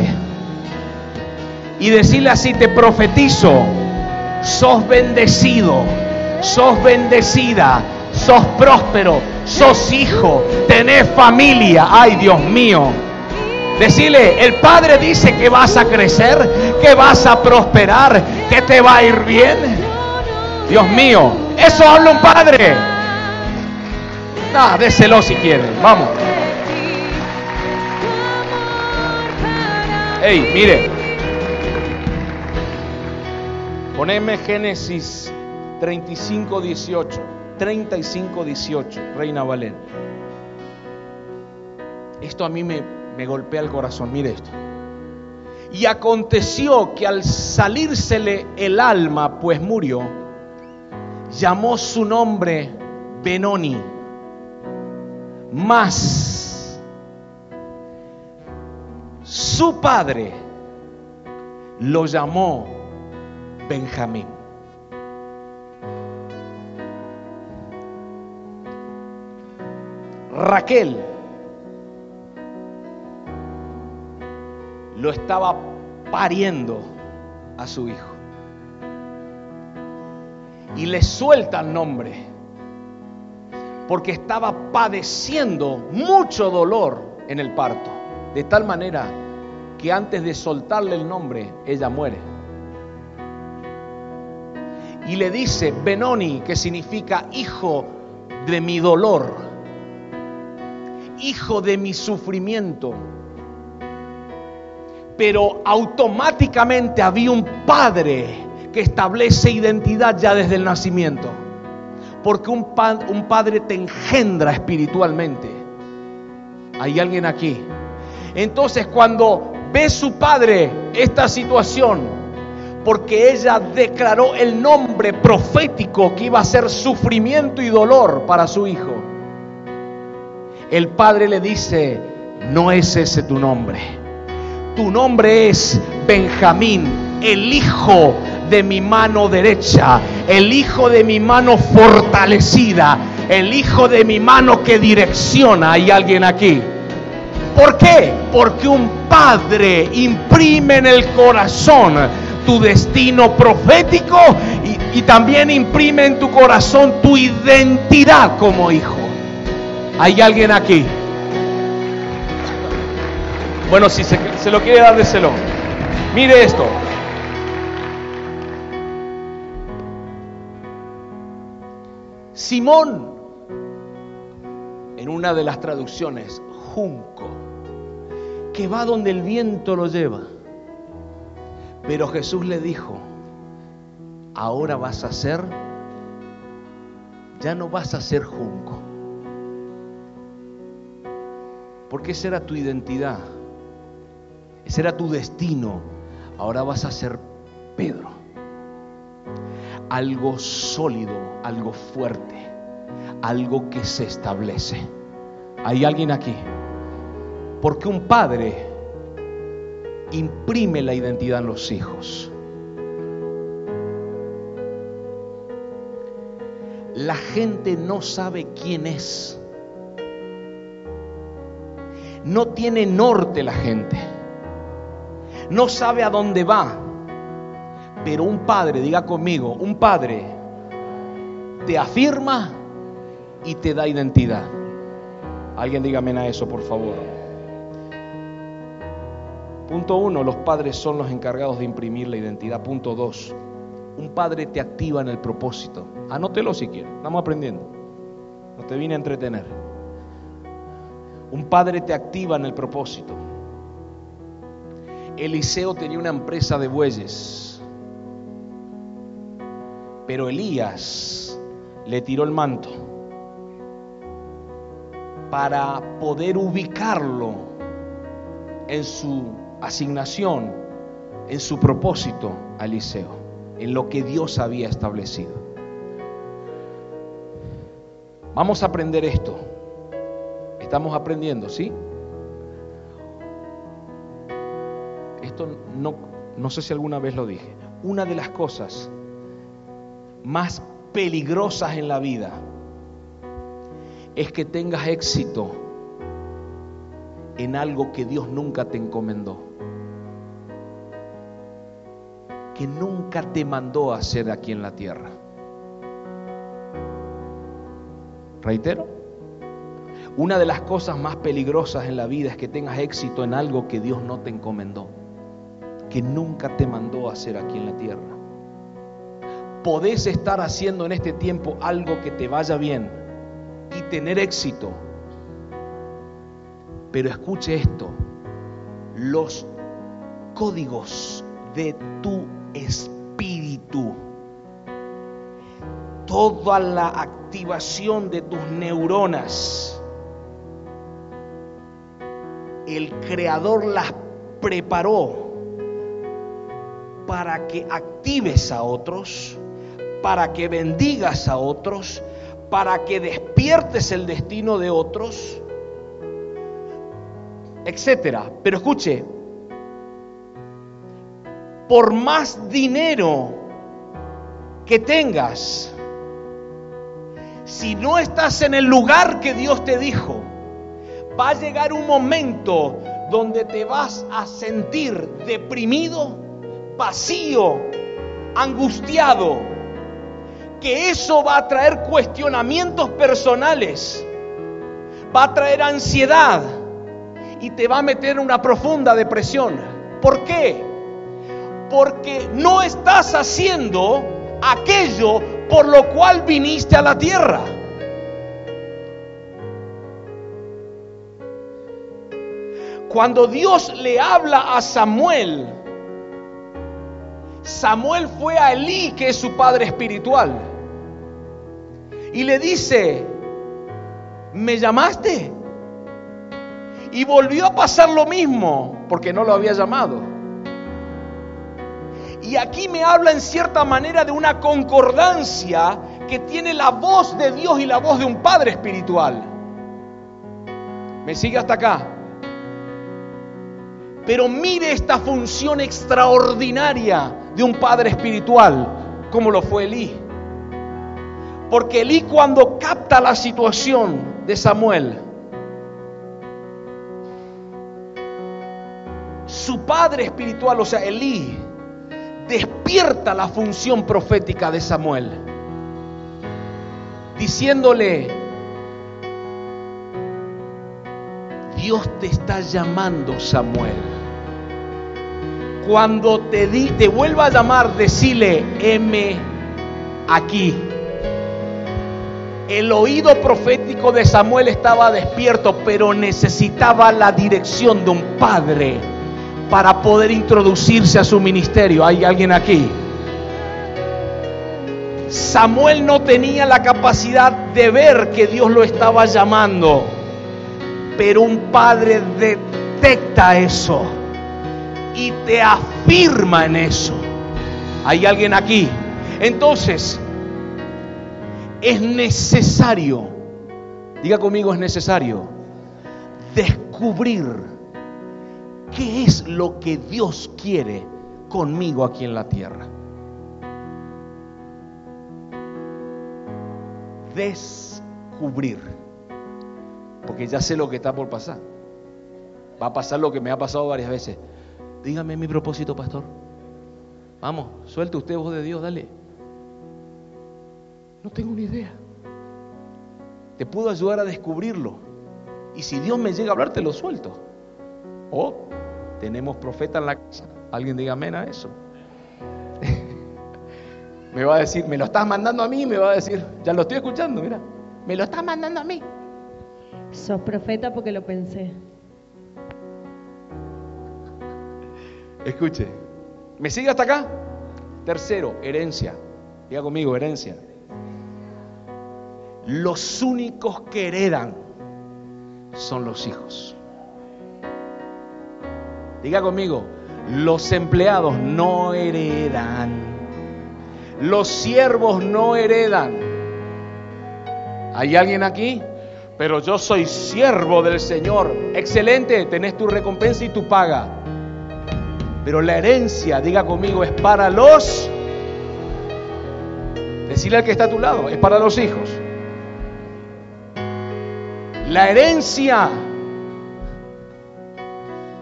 Y decirle así, te profetizo, sos bendecido, sos bendecida, sos próspero, sos hijo, tenés familia. Ay, Dios mío. Decirle, el Padre dice que vas a crecer, que vas a prosperar, que te va a ir bien. Dios mío, eso habla un Padre. Ah, déselo si quiere. Vamos. Hey, mire. Poneme Génesis 35, 18. 35, 18. Reina Valera. Esto a mí me, me golpea el corazón. Mire esto. Y aconteció que al salírsele el alma, pues murió, llamó su nombre Benoni más su padre lo llamó Benjamín. Raquel lo estaba pariendo a su hijo. Y le suelta el nombre porque estaba padeciendo mucho dolor en el parto, de tal manera que antes de soltarle el nombre, ella muere. Y le dice Benoni, que significa hijo de mi dolor, hijo de mi sufrimiento. Pero automáticamente había un padre que establece identidad ya desde el nacimiento porque un, padre te engendra espiritualmente. ¿Hay alguien aquí? Entonces cuando ve su padre esta situación, porque ella declaró el nombre profético que iba a ser sufrimiento y dolor para su hijo, el padre le dice, no es ese tu nombre, tu nombre es Benjamín, el hijo de mi mano derecha, el hijo de mi mano fortalecida, el hijo de mi mano que direcciona. ¿Hay alguien aquí? ¿Por qué? Porque un padre imprime en el corazón tu destino profético y, también imprime en tu corazón tu identidad como hijo. ¿Hay alguien aquí? Bueno, si se, lo quiere dar, déselo. Mire esto. Simón, en una de las traducciones, junco, que va donde el viento lo lleva. Pero Jesús le dijo, ahora vas a ser, ya no vas a ser junco. Porque esa era tu identidad, ese era tu destino. Ahora vas a ser Pedro algo sólido, algo fuerte, algo que se establece. ¿Hay alguien aquí? Porque un padre imprime la identidad en los hijos. La gente no sabe quién es. No tiene norte la gente. No sabe a dónde va. Pero un padre, diga conmigo, un padre te afirma y te da identidad. Alguien dígame a eso, por favor. Punto uno, los padres son los encargados de imprimir la identidad. Punto dos, un padre te activa en el propósito. Anótelo si quiere, estamos aprendiendo. No te vine a entretener. Un padre te activa en el propósito. Eliseo tenía una empresa de bueyes pero Elías le tiró el manto para poder ubicarlo en su asignación en su propósito a Eliseo, en lo que Dios había establecido. Vamos a aprender esto. Estamos aprendiendo, ¿sí? Esto no, no sé si alguna vez lo dije. Una de las cosas más peligrosas en la vida es que tengas éxito en algo que Dios nunca te encomendó. Que nunca te mandó a hacer aquí en la tierra. Reitero, una de las cosas más peligrosas en la vida es que tengas éxito en algo que Dios no te encomendó, que nunca te mandó a hacer aquí en la tierra. Podés estar haciendo en este tiempo algo que te vaya bien y tener éxito. Pero escuche esto, los códigos de tu espíritu, toda la activación de tus neuronas, el creador las preparó para que actives a otros, para que bendigas a otros, para que despiertes el destino de otros, etcétera. Pero escuche, por más dinero que tengas, si no estás en el lugar que Dios te dijo, va a llegar un momento donde te vas a sentir deprimido, vacío, angustiado, que eso va a traer cuestionamientos personales, va a traer ansiedad y te va a meter en una profunda depresión. ¿Por qué? Porque no estás haciendo aquello por lo cual viniste a la tierra. Cuando Dios le habla a Samuel, Samuel fue a Elí, que es su padre espiritual, y le dice, ¿me llamaste? Y volvió a pasar lo mismo, porque no lo había llamado. Y aquí me habla en cierta manera de una concordancia que tiene la voz de Dios y la voz de un padre espiritual. ¿Me sigue hasta acá? Pero mire esta función extraordinaria de un padre espiritual, como lo fue Elí. Porque Elí cuando capta la situación de Samuel, su padre espiritual, o sea, Elí, despierta la función profética de Samuel, diciéndole, Dios te está llamando, Samuel cuando te, di, te vuelva a llamar, decile, M aquí. El oído profético de Samuel estaba despierto, pero necesitaba la dirección de un padre para poder introducirse a su ministerio. ¿Hay alguien aquí? Samuel no tenía la capacidad de ver que Dios lo estaba llamando, pero un padre detecta eso y te afirma en eso. ¿Hay alguien aquí? Entonces, es necesario, diga conmigo, es necesario descubrir qué es lo que Dios quiere conmigo aquí en la tierra. Descubrir. Porque ya sé lo que está por pasar. Va a pasar lo que me ha pasado varias veces. Dígame mi propósito, pastor. Vamos, suelte usted voz de Dios, dale. No tengo ni idea. Te puedo ayudar a descubrirlo. Y si Dios me llega a hablar, te lo suelto. O tenemos profeta en la casa. Alguien diga amén a eso. me va a decir, me lo estás mandando a mí, me va a decir, ya lo estoy escuchando, mira, me lo estás mandando a mí. Sos profeta porque lo pensé. Escuche, ¿me sigue hasta acá? Tercero, herencia. Diga conmigo, herencia. Los únicos que heredan son los hijos. Diga conmigo, Los empleados no heredan. Los siervos no heredan. ¿Hay alguien aquí? Pero yo soy siervo del Señor. Excelente, tenés tu recompensa y tu paga. Pero la herencia, diga conmigo, es para los... Decirle al que está a tu lado, es para los hijos. La herencia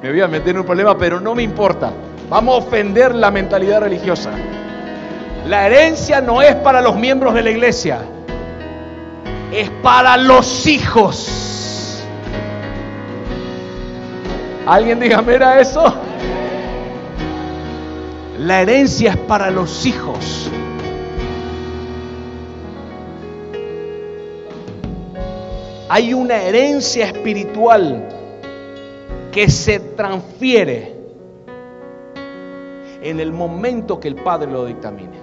me voy a meter en un problema, pero no me importa. Vamos a ofender la mentalidad religiosa. La herencia no es para los miembros de la iglesia, es para los hijos. ¿Alguien dígame era eso? La herencia es para los hijos. Hay una herencia espiritual que se transfiere en el momento que el Padre lo dictamine.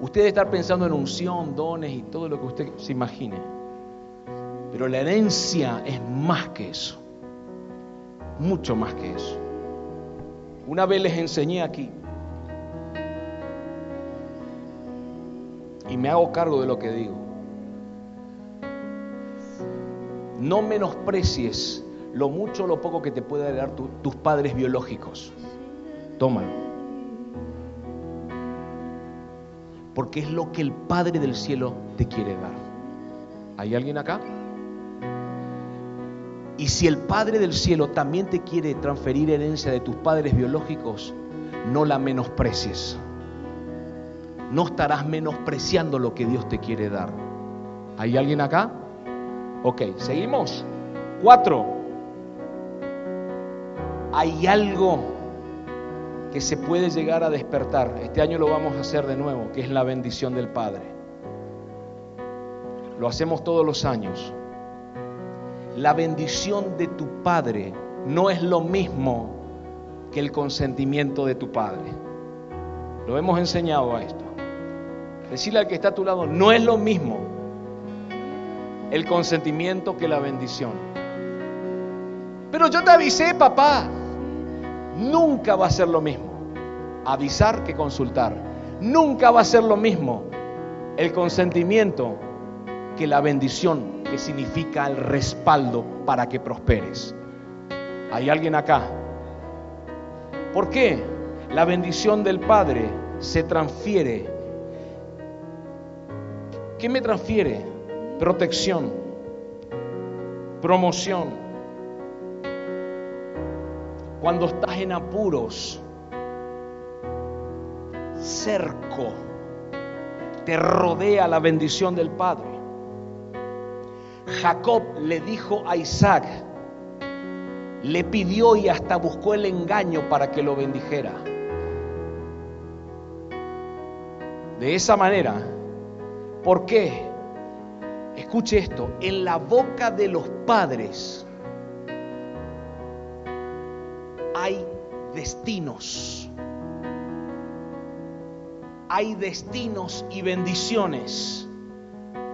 Usted debe estar pensando en unción, dones y todo lo que usted se imagine. Pero la herencia es más que eso. Mucho más que eso. Una vez les enseñé aquí. Y me hago cargo de lo que digo. No menosprecies lo mucho o lo poco que te pueden dar tus padres biológicos. Tómalo. Porque es lo que el Padre del cielo te quiere dar. ¿Hay alguien acá? Y si el Padre del cielo también te quiere transferir herencia de tus padres biológicos, no la menosprecies. No estarás menospreciando lo que Dios te quiere dar. ¿Hay alguien acá? Ok, seguimos. Cuatro. Hay algo que se puede llegar a despertar. Este año lo vamos a hacer de nuevo, que es la bendición del Padre. Lo hacemos todos los años. La bendición de tu Padre no es lo mismo que el consentimiento de tu Padre. Lo hemos enseñado a esto. Decirle al que está a tu lado, no es lo mismo el consentimiento que la bendición. Pero yo te avisé, papá. Nunca va a ser lo mismo avisar que consultar. Nunca va a ser lo mismo el consentimiento que la bendición, que significa el respaldo para que prosperes. ¿Hay alguien acá? ¿Por qué? La bendición del Padre se transfiere. ¿Qué me transfiere? protección, promoción. Cuando estás en apuros, cerco, te rodea la bendición del Padre. Jacob le dijo a Isaac, le pidió y hasta buscó el engaño para que lo bendijera. De esa manera, ¿por qué? escuche esto, en la boca de los padres hay destinos. Hay destinos y bendiciones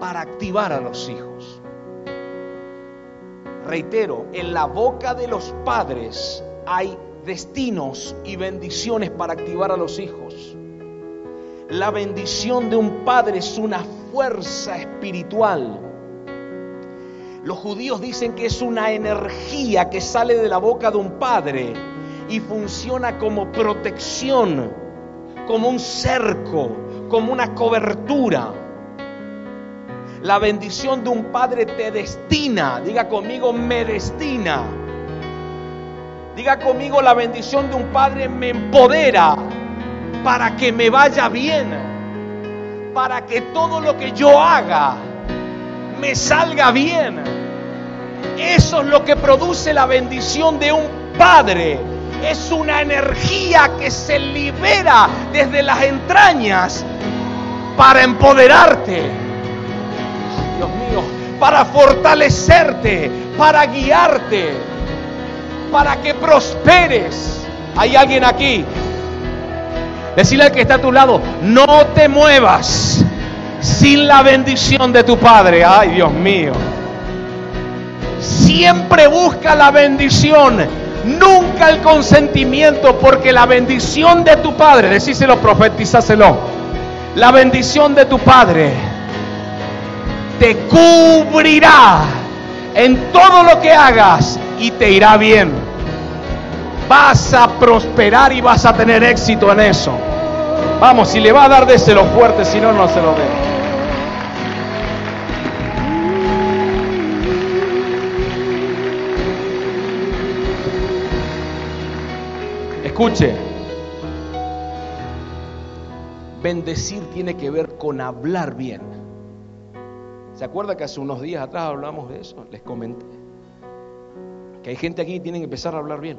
para activar a los hijos. Reitero, en la boca de los padres hay destinos y bendiciones para activar a los hijos. La bendición de un padre es una fuerza espiritual. Los judíos dicen que es una energía que sale de la boca de un padre y funciona como protección, como un cerco, como una cobertura. La bendición de un padre te destina, diga conmigo, me destina. Diga conmigo, la bendición de un padre me empodera para que me vaya bien, para que todo lo que yo haga me salga bien. Eso es lo que produce la bendición de un padre. Es una energía que se libera desde las entrañas para empoderarte. Para fortalecerte, para guiarte, para que prosperes. ¿Hay alguien aquí? Decirle al que está a tu lado, no te muevas sin la bendición de tu Padre. Ay, Dios mío. siempre busca la bendición, nunca el consentimiento, porque la bendición de tu Padre, decíselo, profetizáselo, la bendición de tu Padre te cubrirá en todo lo que hagas y te irá bien. Vas a prosperar y vas a tener éxito en eso. Vamos, si le va a dar, déselo fuerte, si no, no se lo dé. Escuche, bendecir tiene que ver con hablar bien. ¿Se acuerda que hace unos días atrás hablamos de eso? Les comenté. Que hay gente aquí que tiene que empezar a hablar bien.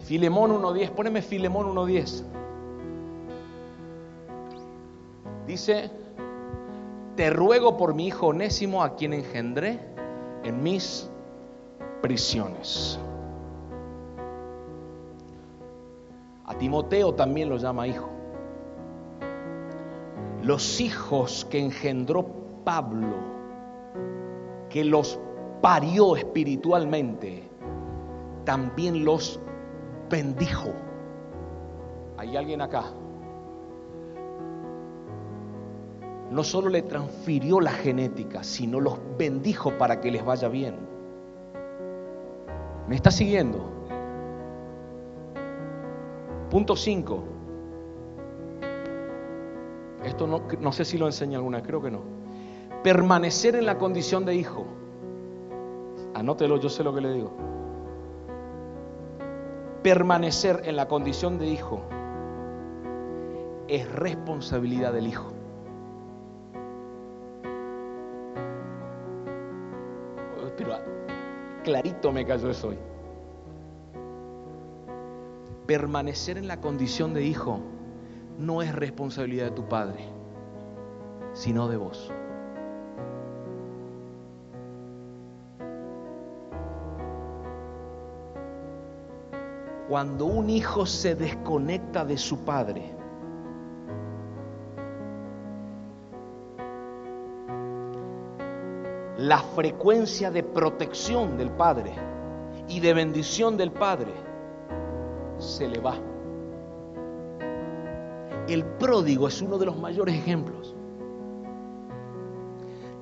Filemón 1.10, poneme Filemón 1.10. Dice, te ruego por mi hijo onésimo a quien engendré en mis prisiones. A Timoteo también lo llama hijo. Los hijos que engendró Pablo, que los parió espiritualmente, también los bendijo. ¿Hay alguien acá? No solo le transfirió la genética, sino los bendijo para que les vaya bien. ¿Me está siguiendo? Punto 5. Esto no, no sé si lo enseña alguna, creo que no. Permanecer en la condición de hijo. Anótelo, yo sé lo que le digo. Permanecer en la condición de hijo es responsabilidad del hijo. Pero clarito me cayó eso hoy permanecer en la condición de hijo no es responsabilidad de tu padre, sino de vos. Cuando un hijo se desconecta de su padre, la frecuencia de protección del padre y de bendición del padre se le va. El pródigo es uno de los mayores ejemplos.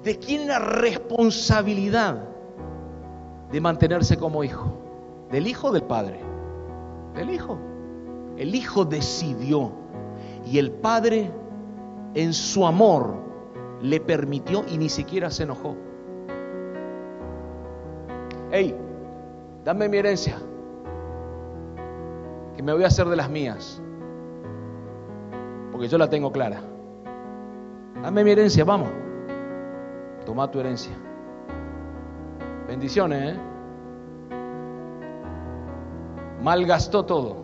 ¿De quién la responsabilidad de mantenerse como hijo? ¿Del hijo o del padre? Del hijo. El hijo decidió y el padre en su amor le permitió y ni siquiera se enojó. Hey, dame mi herencia que me voy a hacer de las mías, porque yo la tengo clara. Dame mi herencia, vamos. Toma tu herencia. Bendiciones, ¿eh? Malgastó todo.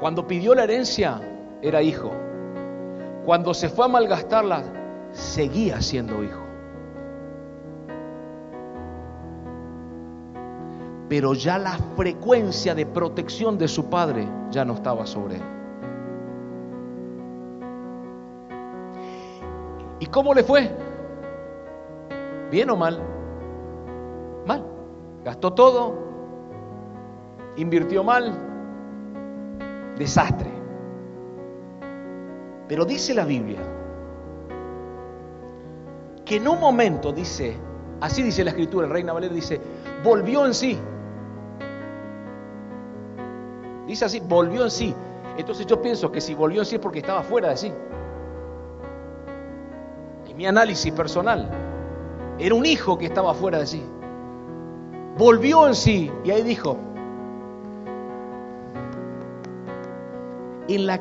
Cuando pidió la herencia, era hijo. Cuando se fue a malgastarla, seguía siendo hijo. Pero ya la frecuencia de protección de su padre ya no estaba sobre él. ¿Y cómo le fue? ¿Bien o mal? Mal. Gastó todo, invirtió mal, desastre. Pero dice la Biblia que en un momento dice, así dice la escritura, el Reina Valera dice, volvió en sí. Dice así, volvió en sí. Entonces yo pienso que si volvió en sí es porque estaba fuera de sí. En mi análisis personal, era un hijo que estaba fuera de sí. Volvió en sí y ahí dijo, en la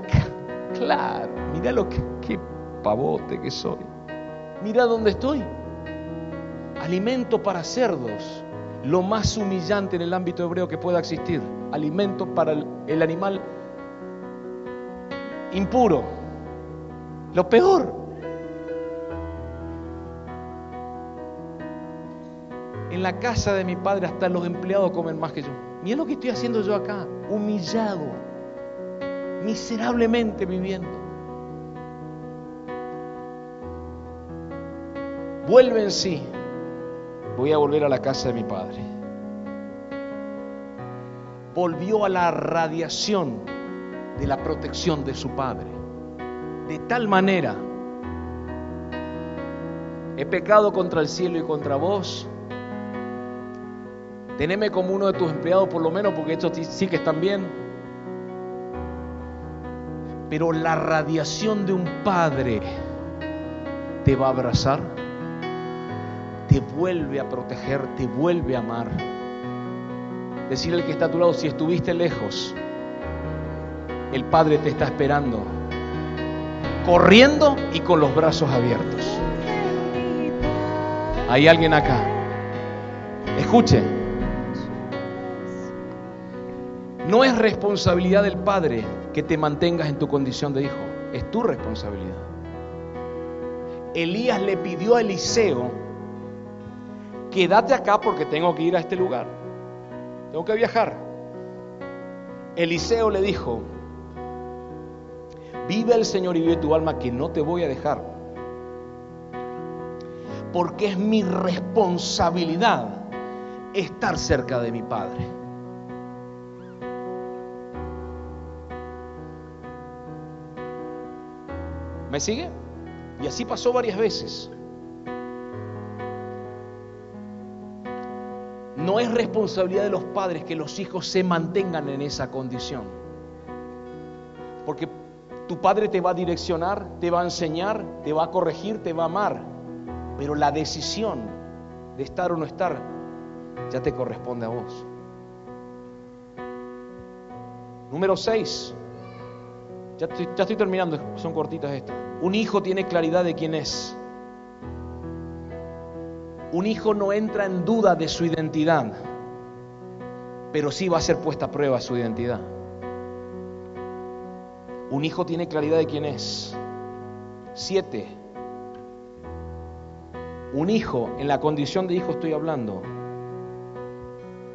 claro, mira lo que pavote que soy. Mira dónde estoy. Alimento para cerdos, lo más humillante en el ámbito hebreo que pueda existir alimento para el, animal impuro. Lo peor. En la casa de mi padre hasta los empleados comen más que yo. Mira lo que estoy haciendo yo acá, humillado, miserablemente viviendo. vuelve en sí, voy a volver a la casa de mi padre. Volvió a la radiación de la protección de su padre. De tal manera, he pecado contra el cielo y contra vos. Teneme como uno de tus empleados por lo menos, porque estos sí que están bien. Pero la radiación de un padre te va a abrazar, te vuelve a proteger, te vuelve a amar. Decirle al que está a tu lado, si estuviste lejos, el Padre te está esperando, corriendo y con los brazos abiertos. Hay alguien acá. Escuche. No es responsabilidad del Padre que te mantengas en tu condición de hijo. Es tu responsabilidad. Elías le pidió a Eliseo, quédate acá porque tengo que ir a este lugar. Tengo que viajar. Eliseo le dijo, vive el Señor y vive tu alma que no te voy a dejar. Porque es mi responsabilidad estar cerca de mi Padre. ¿Me sigue? Y así pasó varias veces. No es responsabilidad de los padres que los hijos se mantengan en esa condición. Porque tu padre te va a direccionar, te va a enseñar, te va a corregir, te va a amar. Pero la decisión de estar o no estar ya te corresponde a vos. Número 6. Ya ya estoy terminando, son cortitas estas. Un hijo tiene claridad de quién es. Un hijo no entra en duda de su identidad, pero sí va a ser puesta a prueba su identidad. Un hijo tiene claridad de quién es. Siete. Un hijo, en la condición de hijo estoy hablando,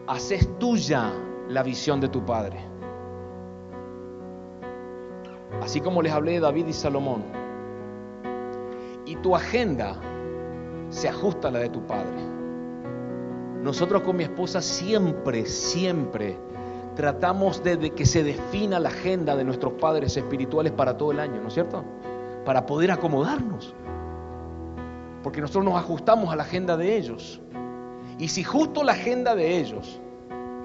haces tuya la visión de tu padre. Así como les hablé de David y Salomón. Y tu agenda se ajusta a la de tu padre. Nosotros con mi esposa siempre, siempre tratamos de, que se defina la agenda de nuestros padres espirituales para todo el año, ¿no es cierto? Para poder acomodarnos. Porque nosotros nos ajustamos a la agenda de ellos. Y si justo la agenda de ellos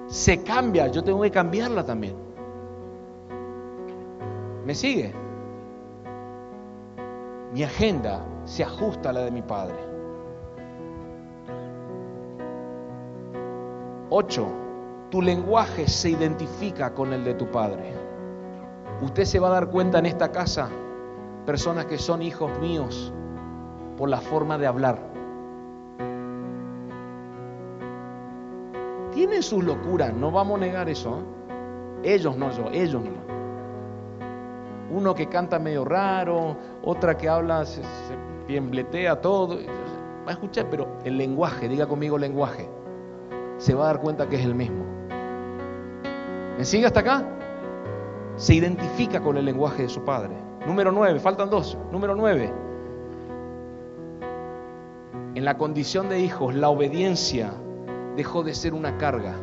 se cambia, yo tengo que cambiarla también. ¿Me sigue? Mi agenda se ajusta a la de mi padre. Ocho, tu lenguaje se identifica con el de tu padre. Usted se va a dar cuenta en esta casa, personas que son hijos míos, por la forma de hablar. Tienen sus locuras, no vamos a negar eso. ¿eh? Ellos no yo, ellos no. Uno que canta medio raro, otra que habla, se, se piembletea todo. Va a escuchar, pero el lenguaje, diga conmigo lenguaje se va a dar cuenta que es el mismo. ¿Me sigue hasta acá? Se identifica con el lenguaje de su padre. Número nueve, faltan dos. Número nueve. En la condición de hijos, la obediencia dejó de ser una carga.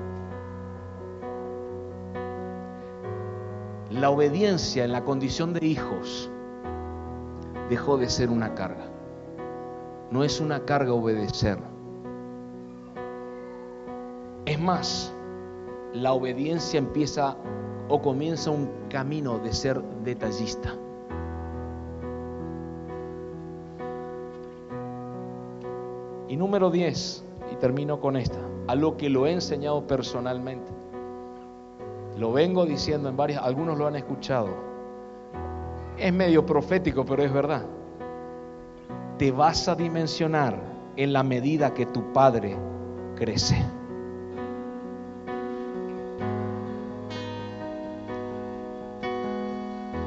La obediencia en la condición de hijos dejó de ser una carga. No es una carga obedecer es más, la obediencia empieza o comienza un camino de ser detallista. Y número 10, y termino con esta, a lo que lo he enseñado personalmente. Lo vengo diciendo en varias, algunos lo han escuchado. Es medio profético, pero es verdad. Te vas a dimensionar en la medida que tu padre crece.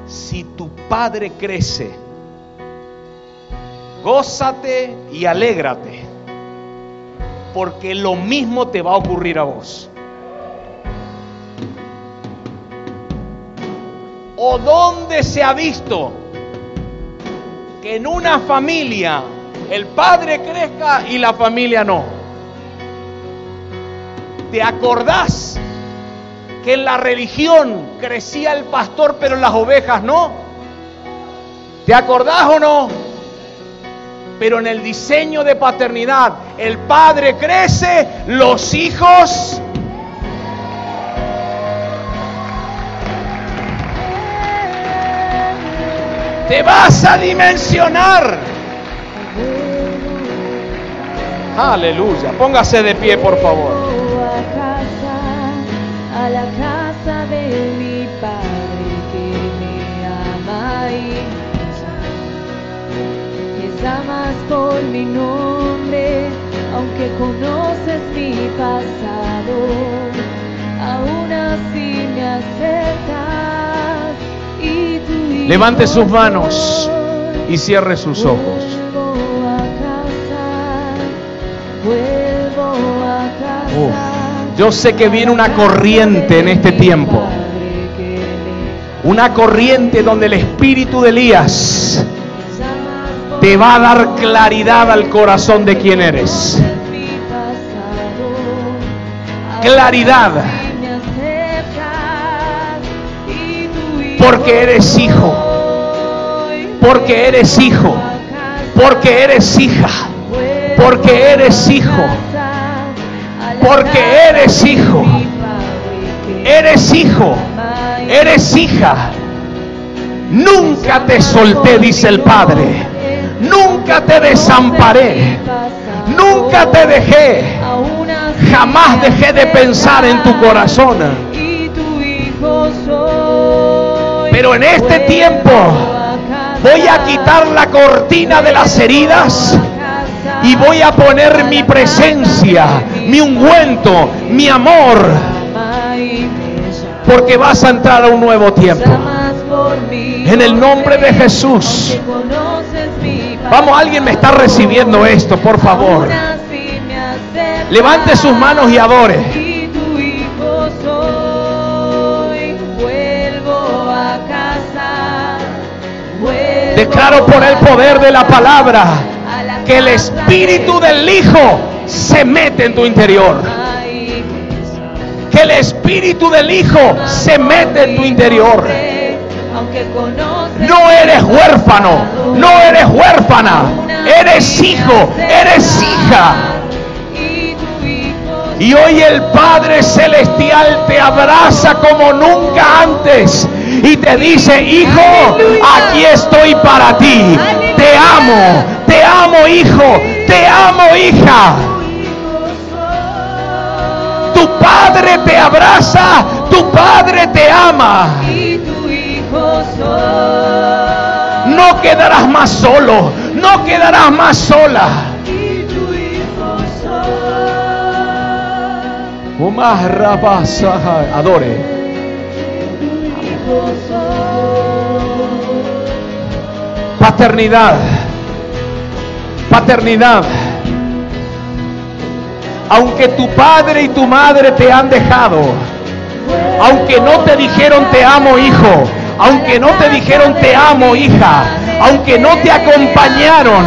Si tu padre crece, gózate y alégrate, porque lo mismo te va a ocurrir a vos. ¿O dónde se ha visto que en una familia el padre crezca y la familia no. ¿Te acordás que en la religión crecía el pastor pero las ovejas no? ¿Te acordás o no? Pero en el diseño de paternidad, el padre crece, los hijos te vas a dimensionar. Aleluya. Póngase de pie, por favor. Casa de mi padre que me ama y me llamas por mi nombre, aunque conoces mi pasado, aún así me acercas y tu Levante sus manos y cierre sus ojos. Yo sé que viene una corriente en este tiempo. Una corriente donde el espíritu de Elías te va a dar claridad al corazón de quién eres. Claridad. Porque eres hijo. Porque eres hijo. Porque eres hija. Porque eres hijo. Porque eres hijo. Eres hijo. Eres hija. Nunca te solté, dice el Padre. Nunca te desamparé. Nunca te dejé. Jamás dejé de pensar en tu corazón. Pero en este tiempo voy a quitar la cortina de las heridas y voy a poner mi presencia, mi ungüento, mi amor, porque vas a entrar a un nuevo tiempo. En el nombre de Jesús. Vamos, alguien me está recibiendo esto, por favor. Levante sus manos y adore. Declaro por el poder de la palabra que el espíritu de del Hijo se mete en tu interior. Que el espíritu del Hijo se mete en tu interior. No eres huérfano, no eres huérfana, eres hijo, eres hija. Y hoy el Padre Celestial te abraza como nunca antes y te dice, hijo, aquí estoy para ti. Te amo, amo hijo, te amo hija. Tu Padre te abraza, tu Padre te ama. No quedarás más solo, no quedarás más sola. Adore. Paternidad. Paternidad. Aunque tu padre y tu madre te han dejado, aunque no te dijeron te amo hijo, aunque no te dijeron te amo hija, aunque no te acompañaron,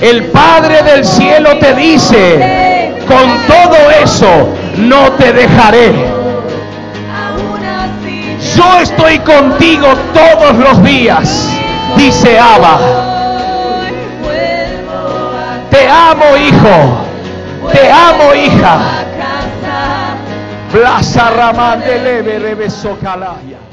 el Padre del cielo te dice, con todo eso no te dejaré. Yo estoy contigo todos los días, dice Abba. Te amo, hijo. Te amo, hija. Plaza Ramán de Leve, Rebe Socalaya.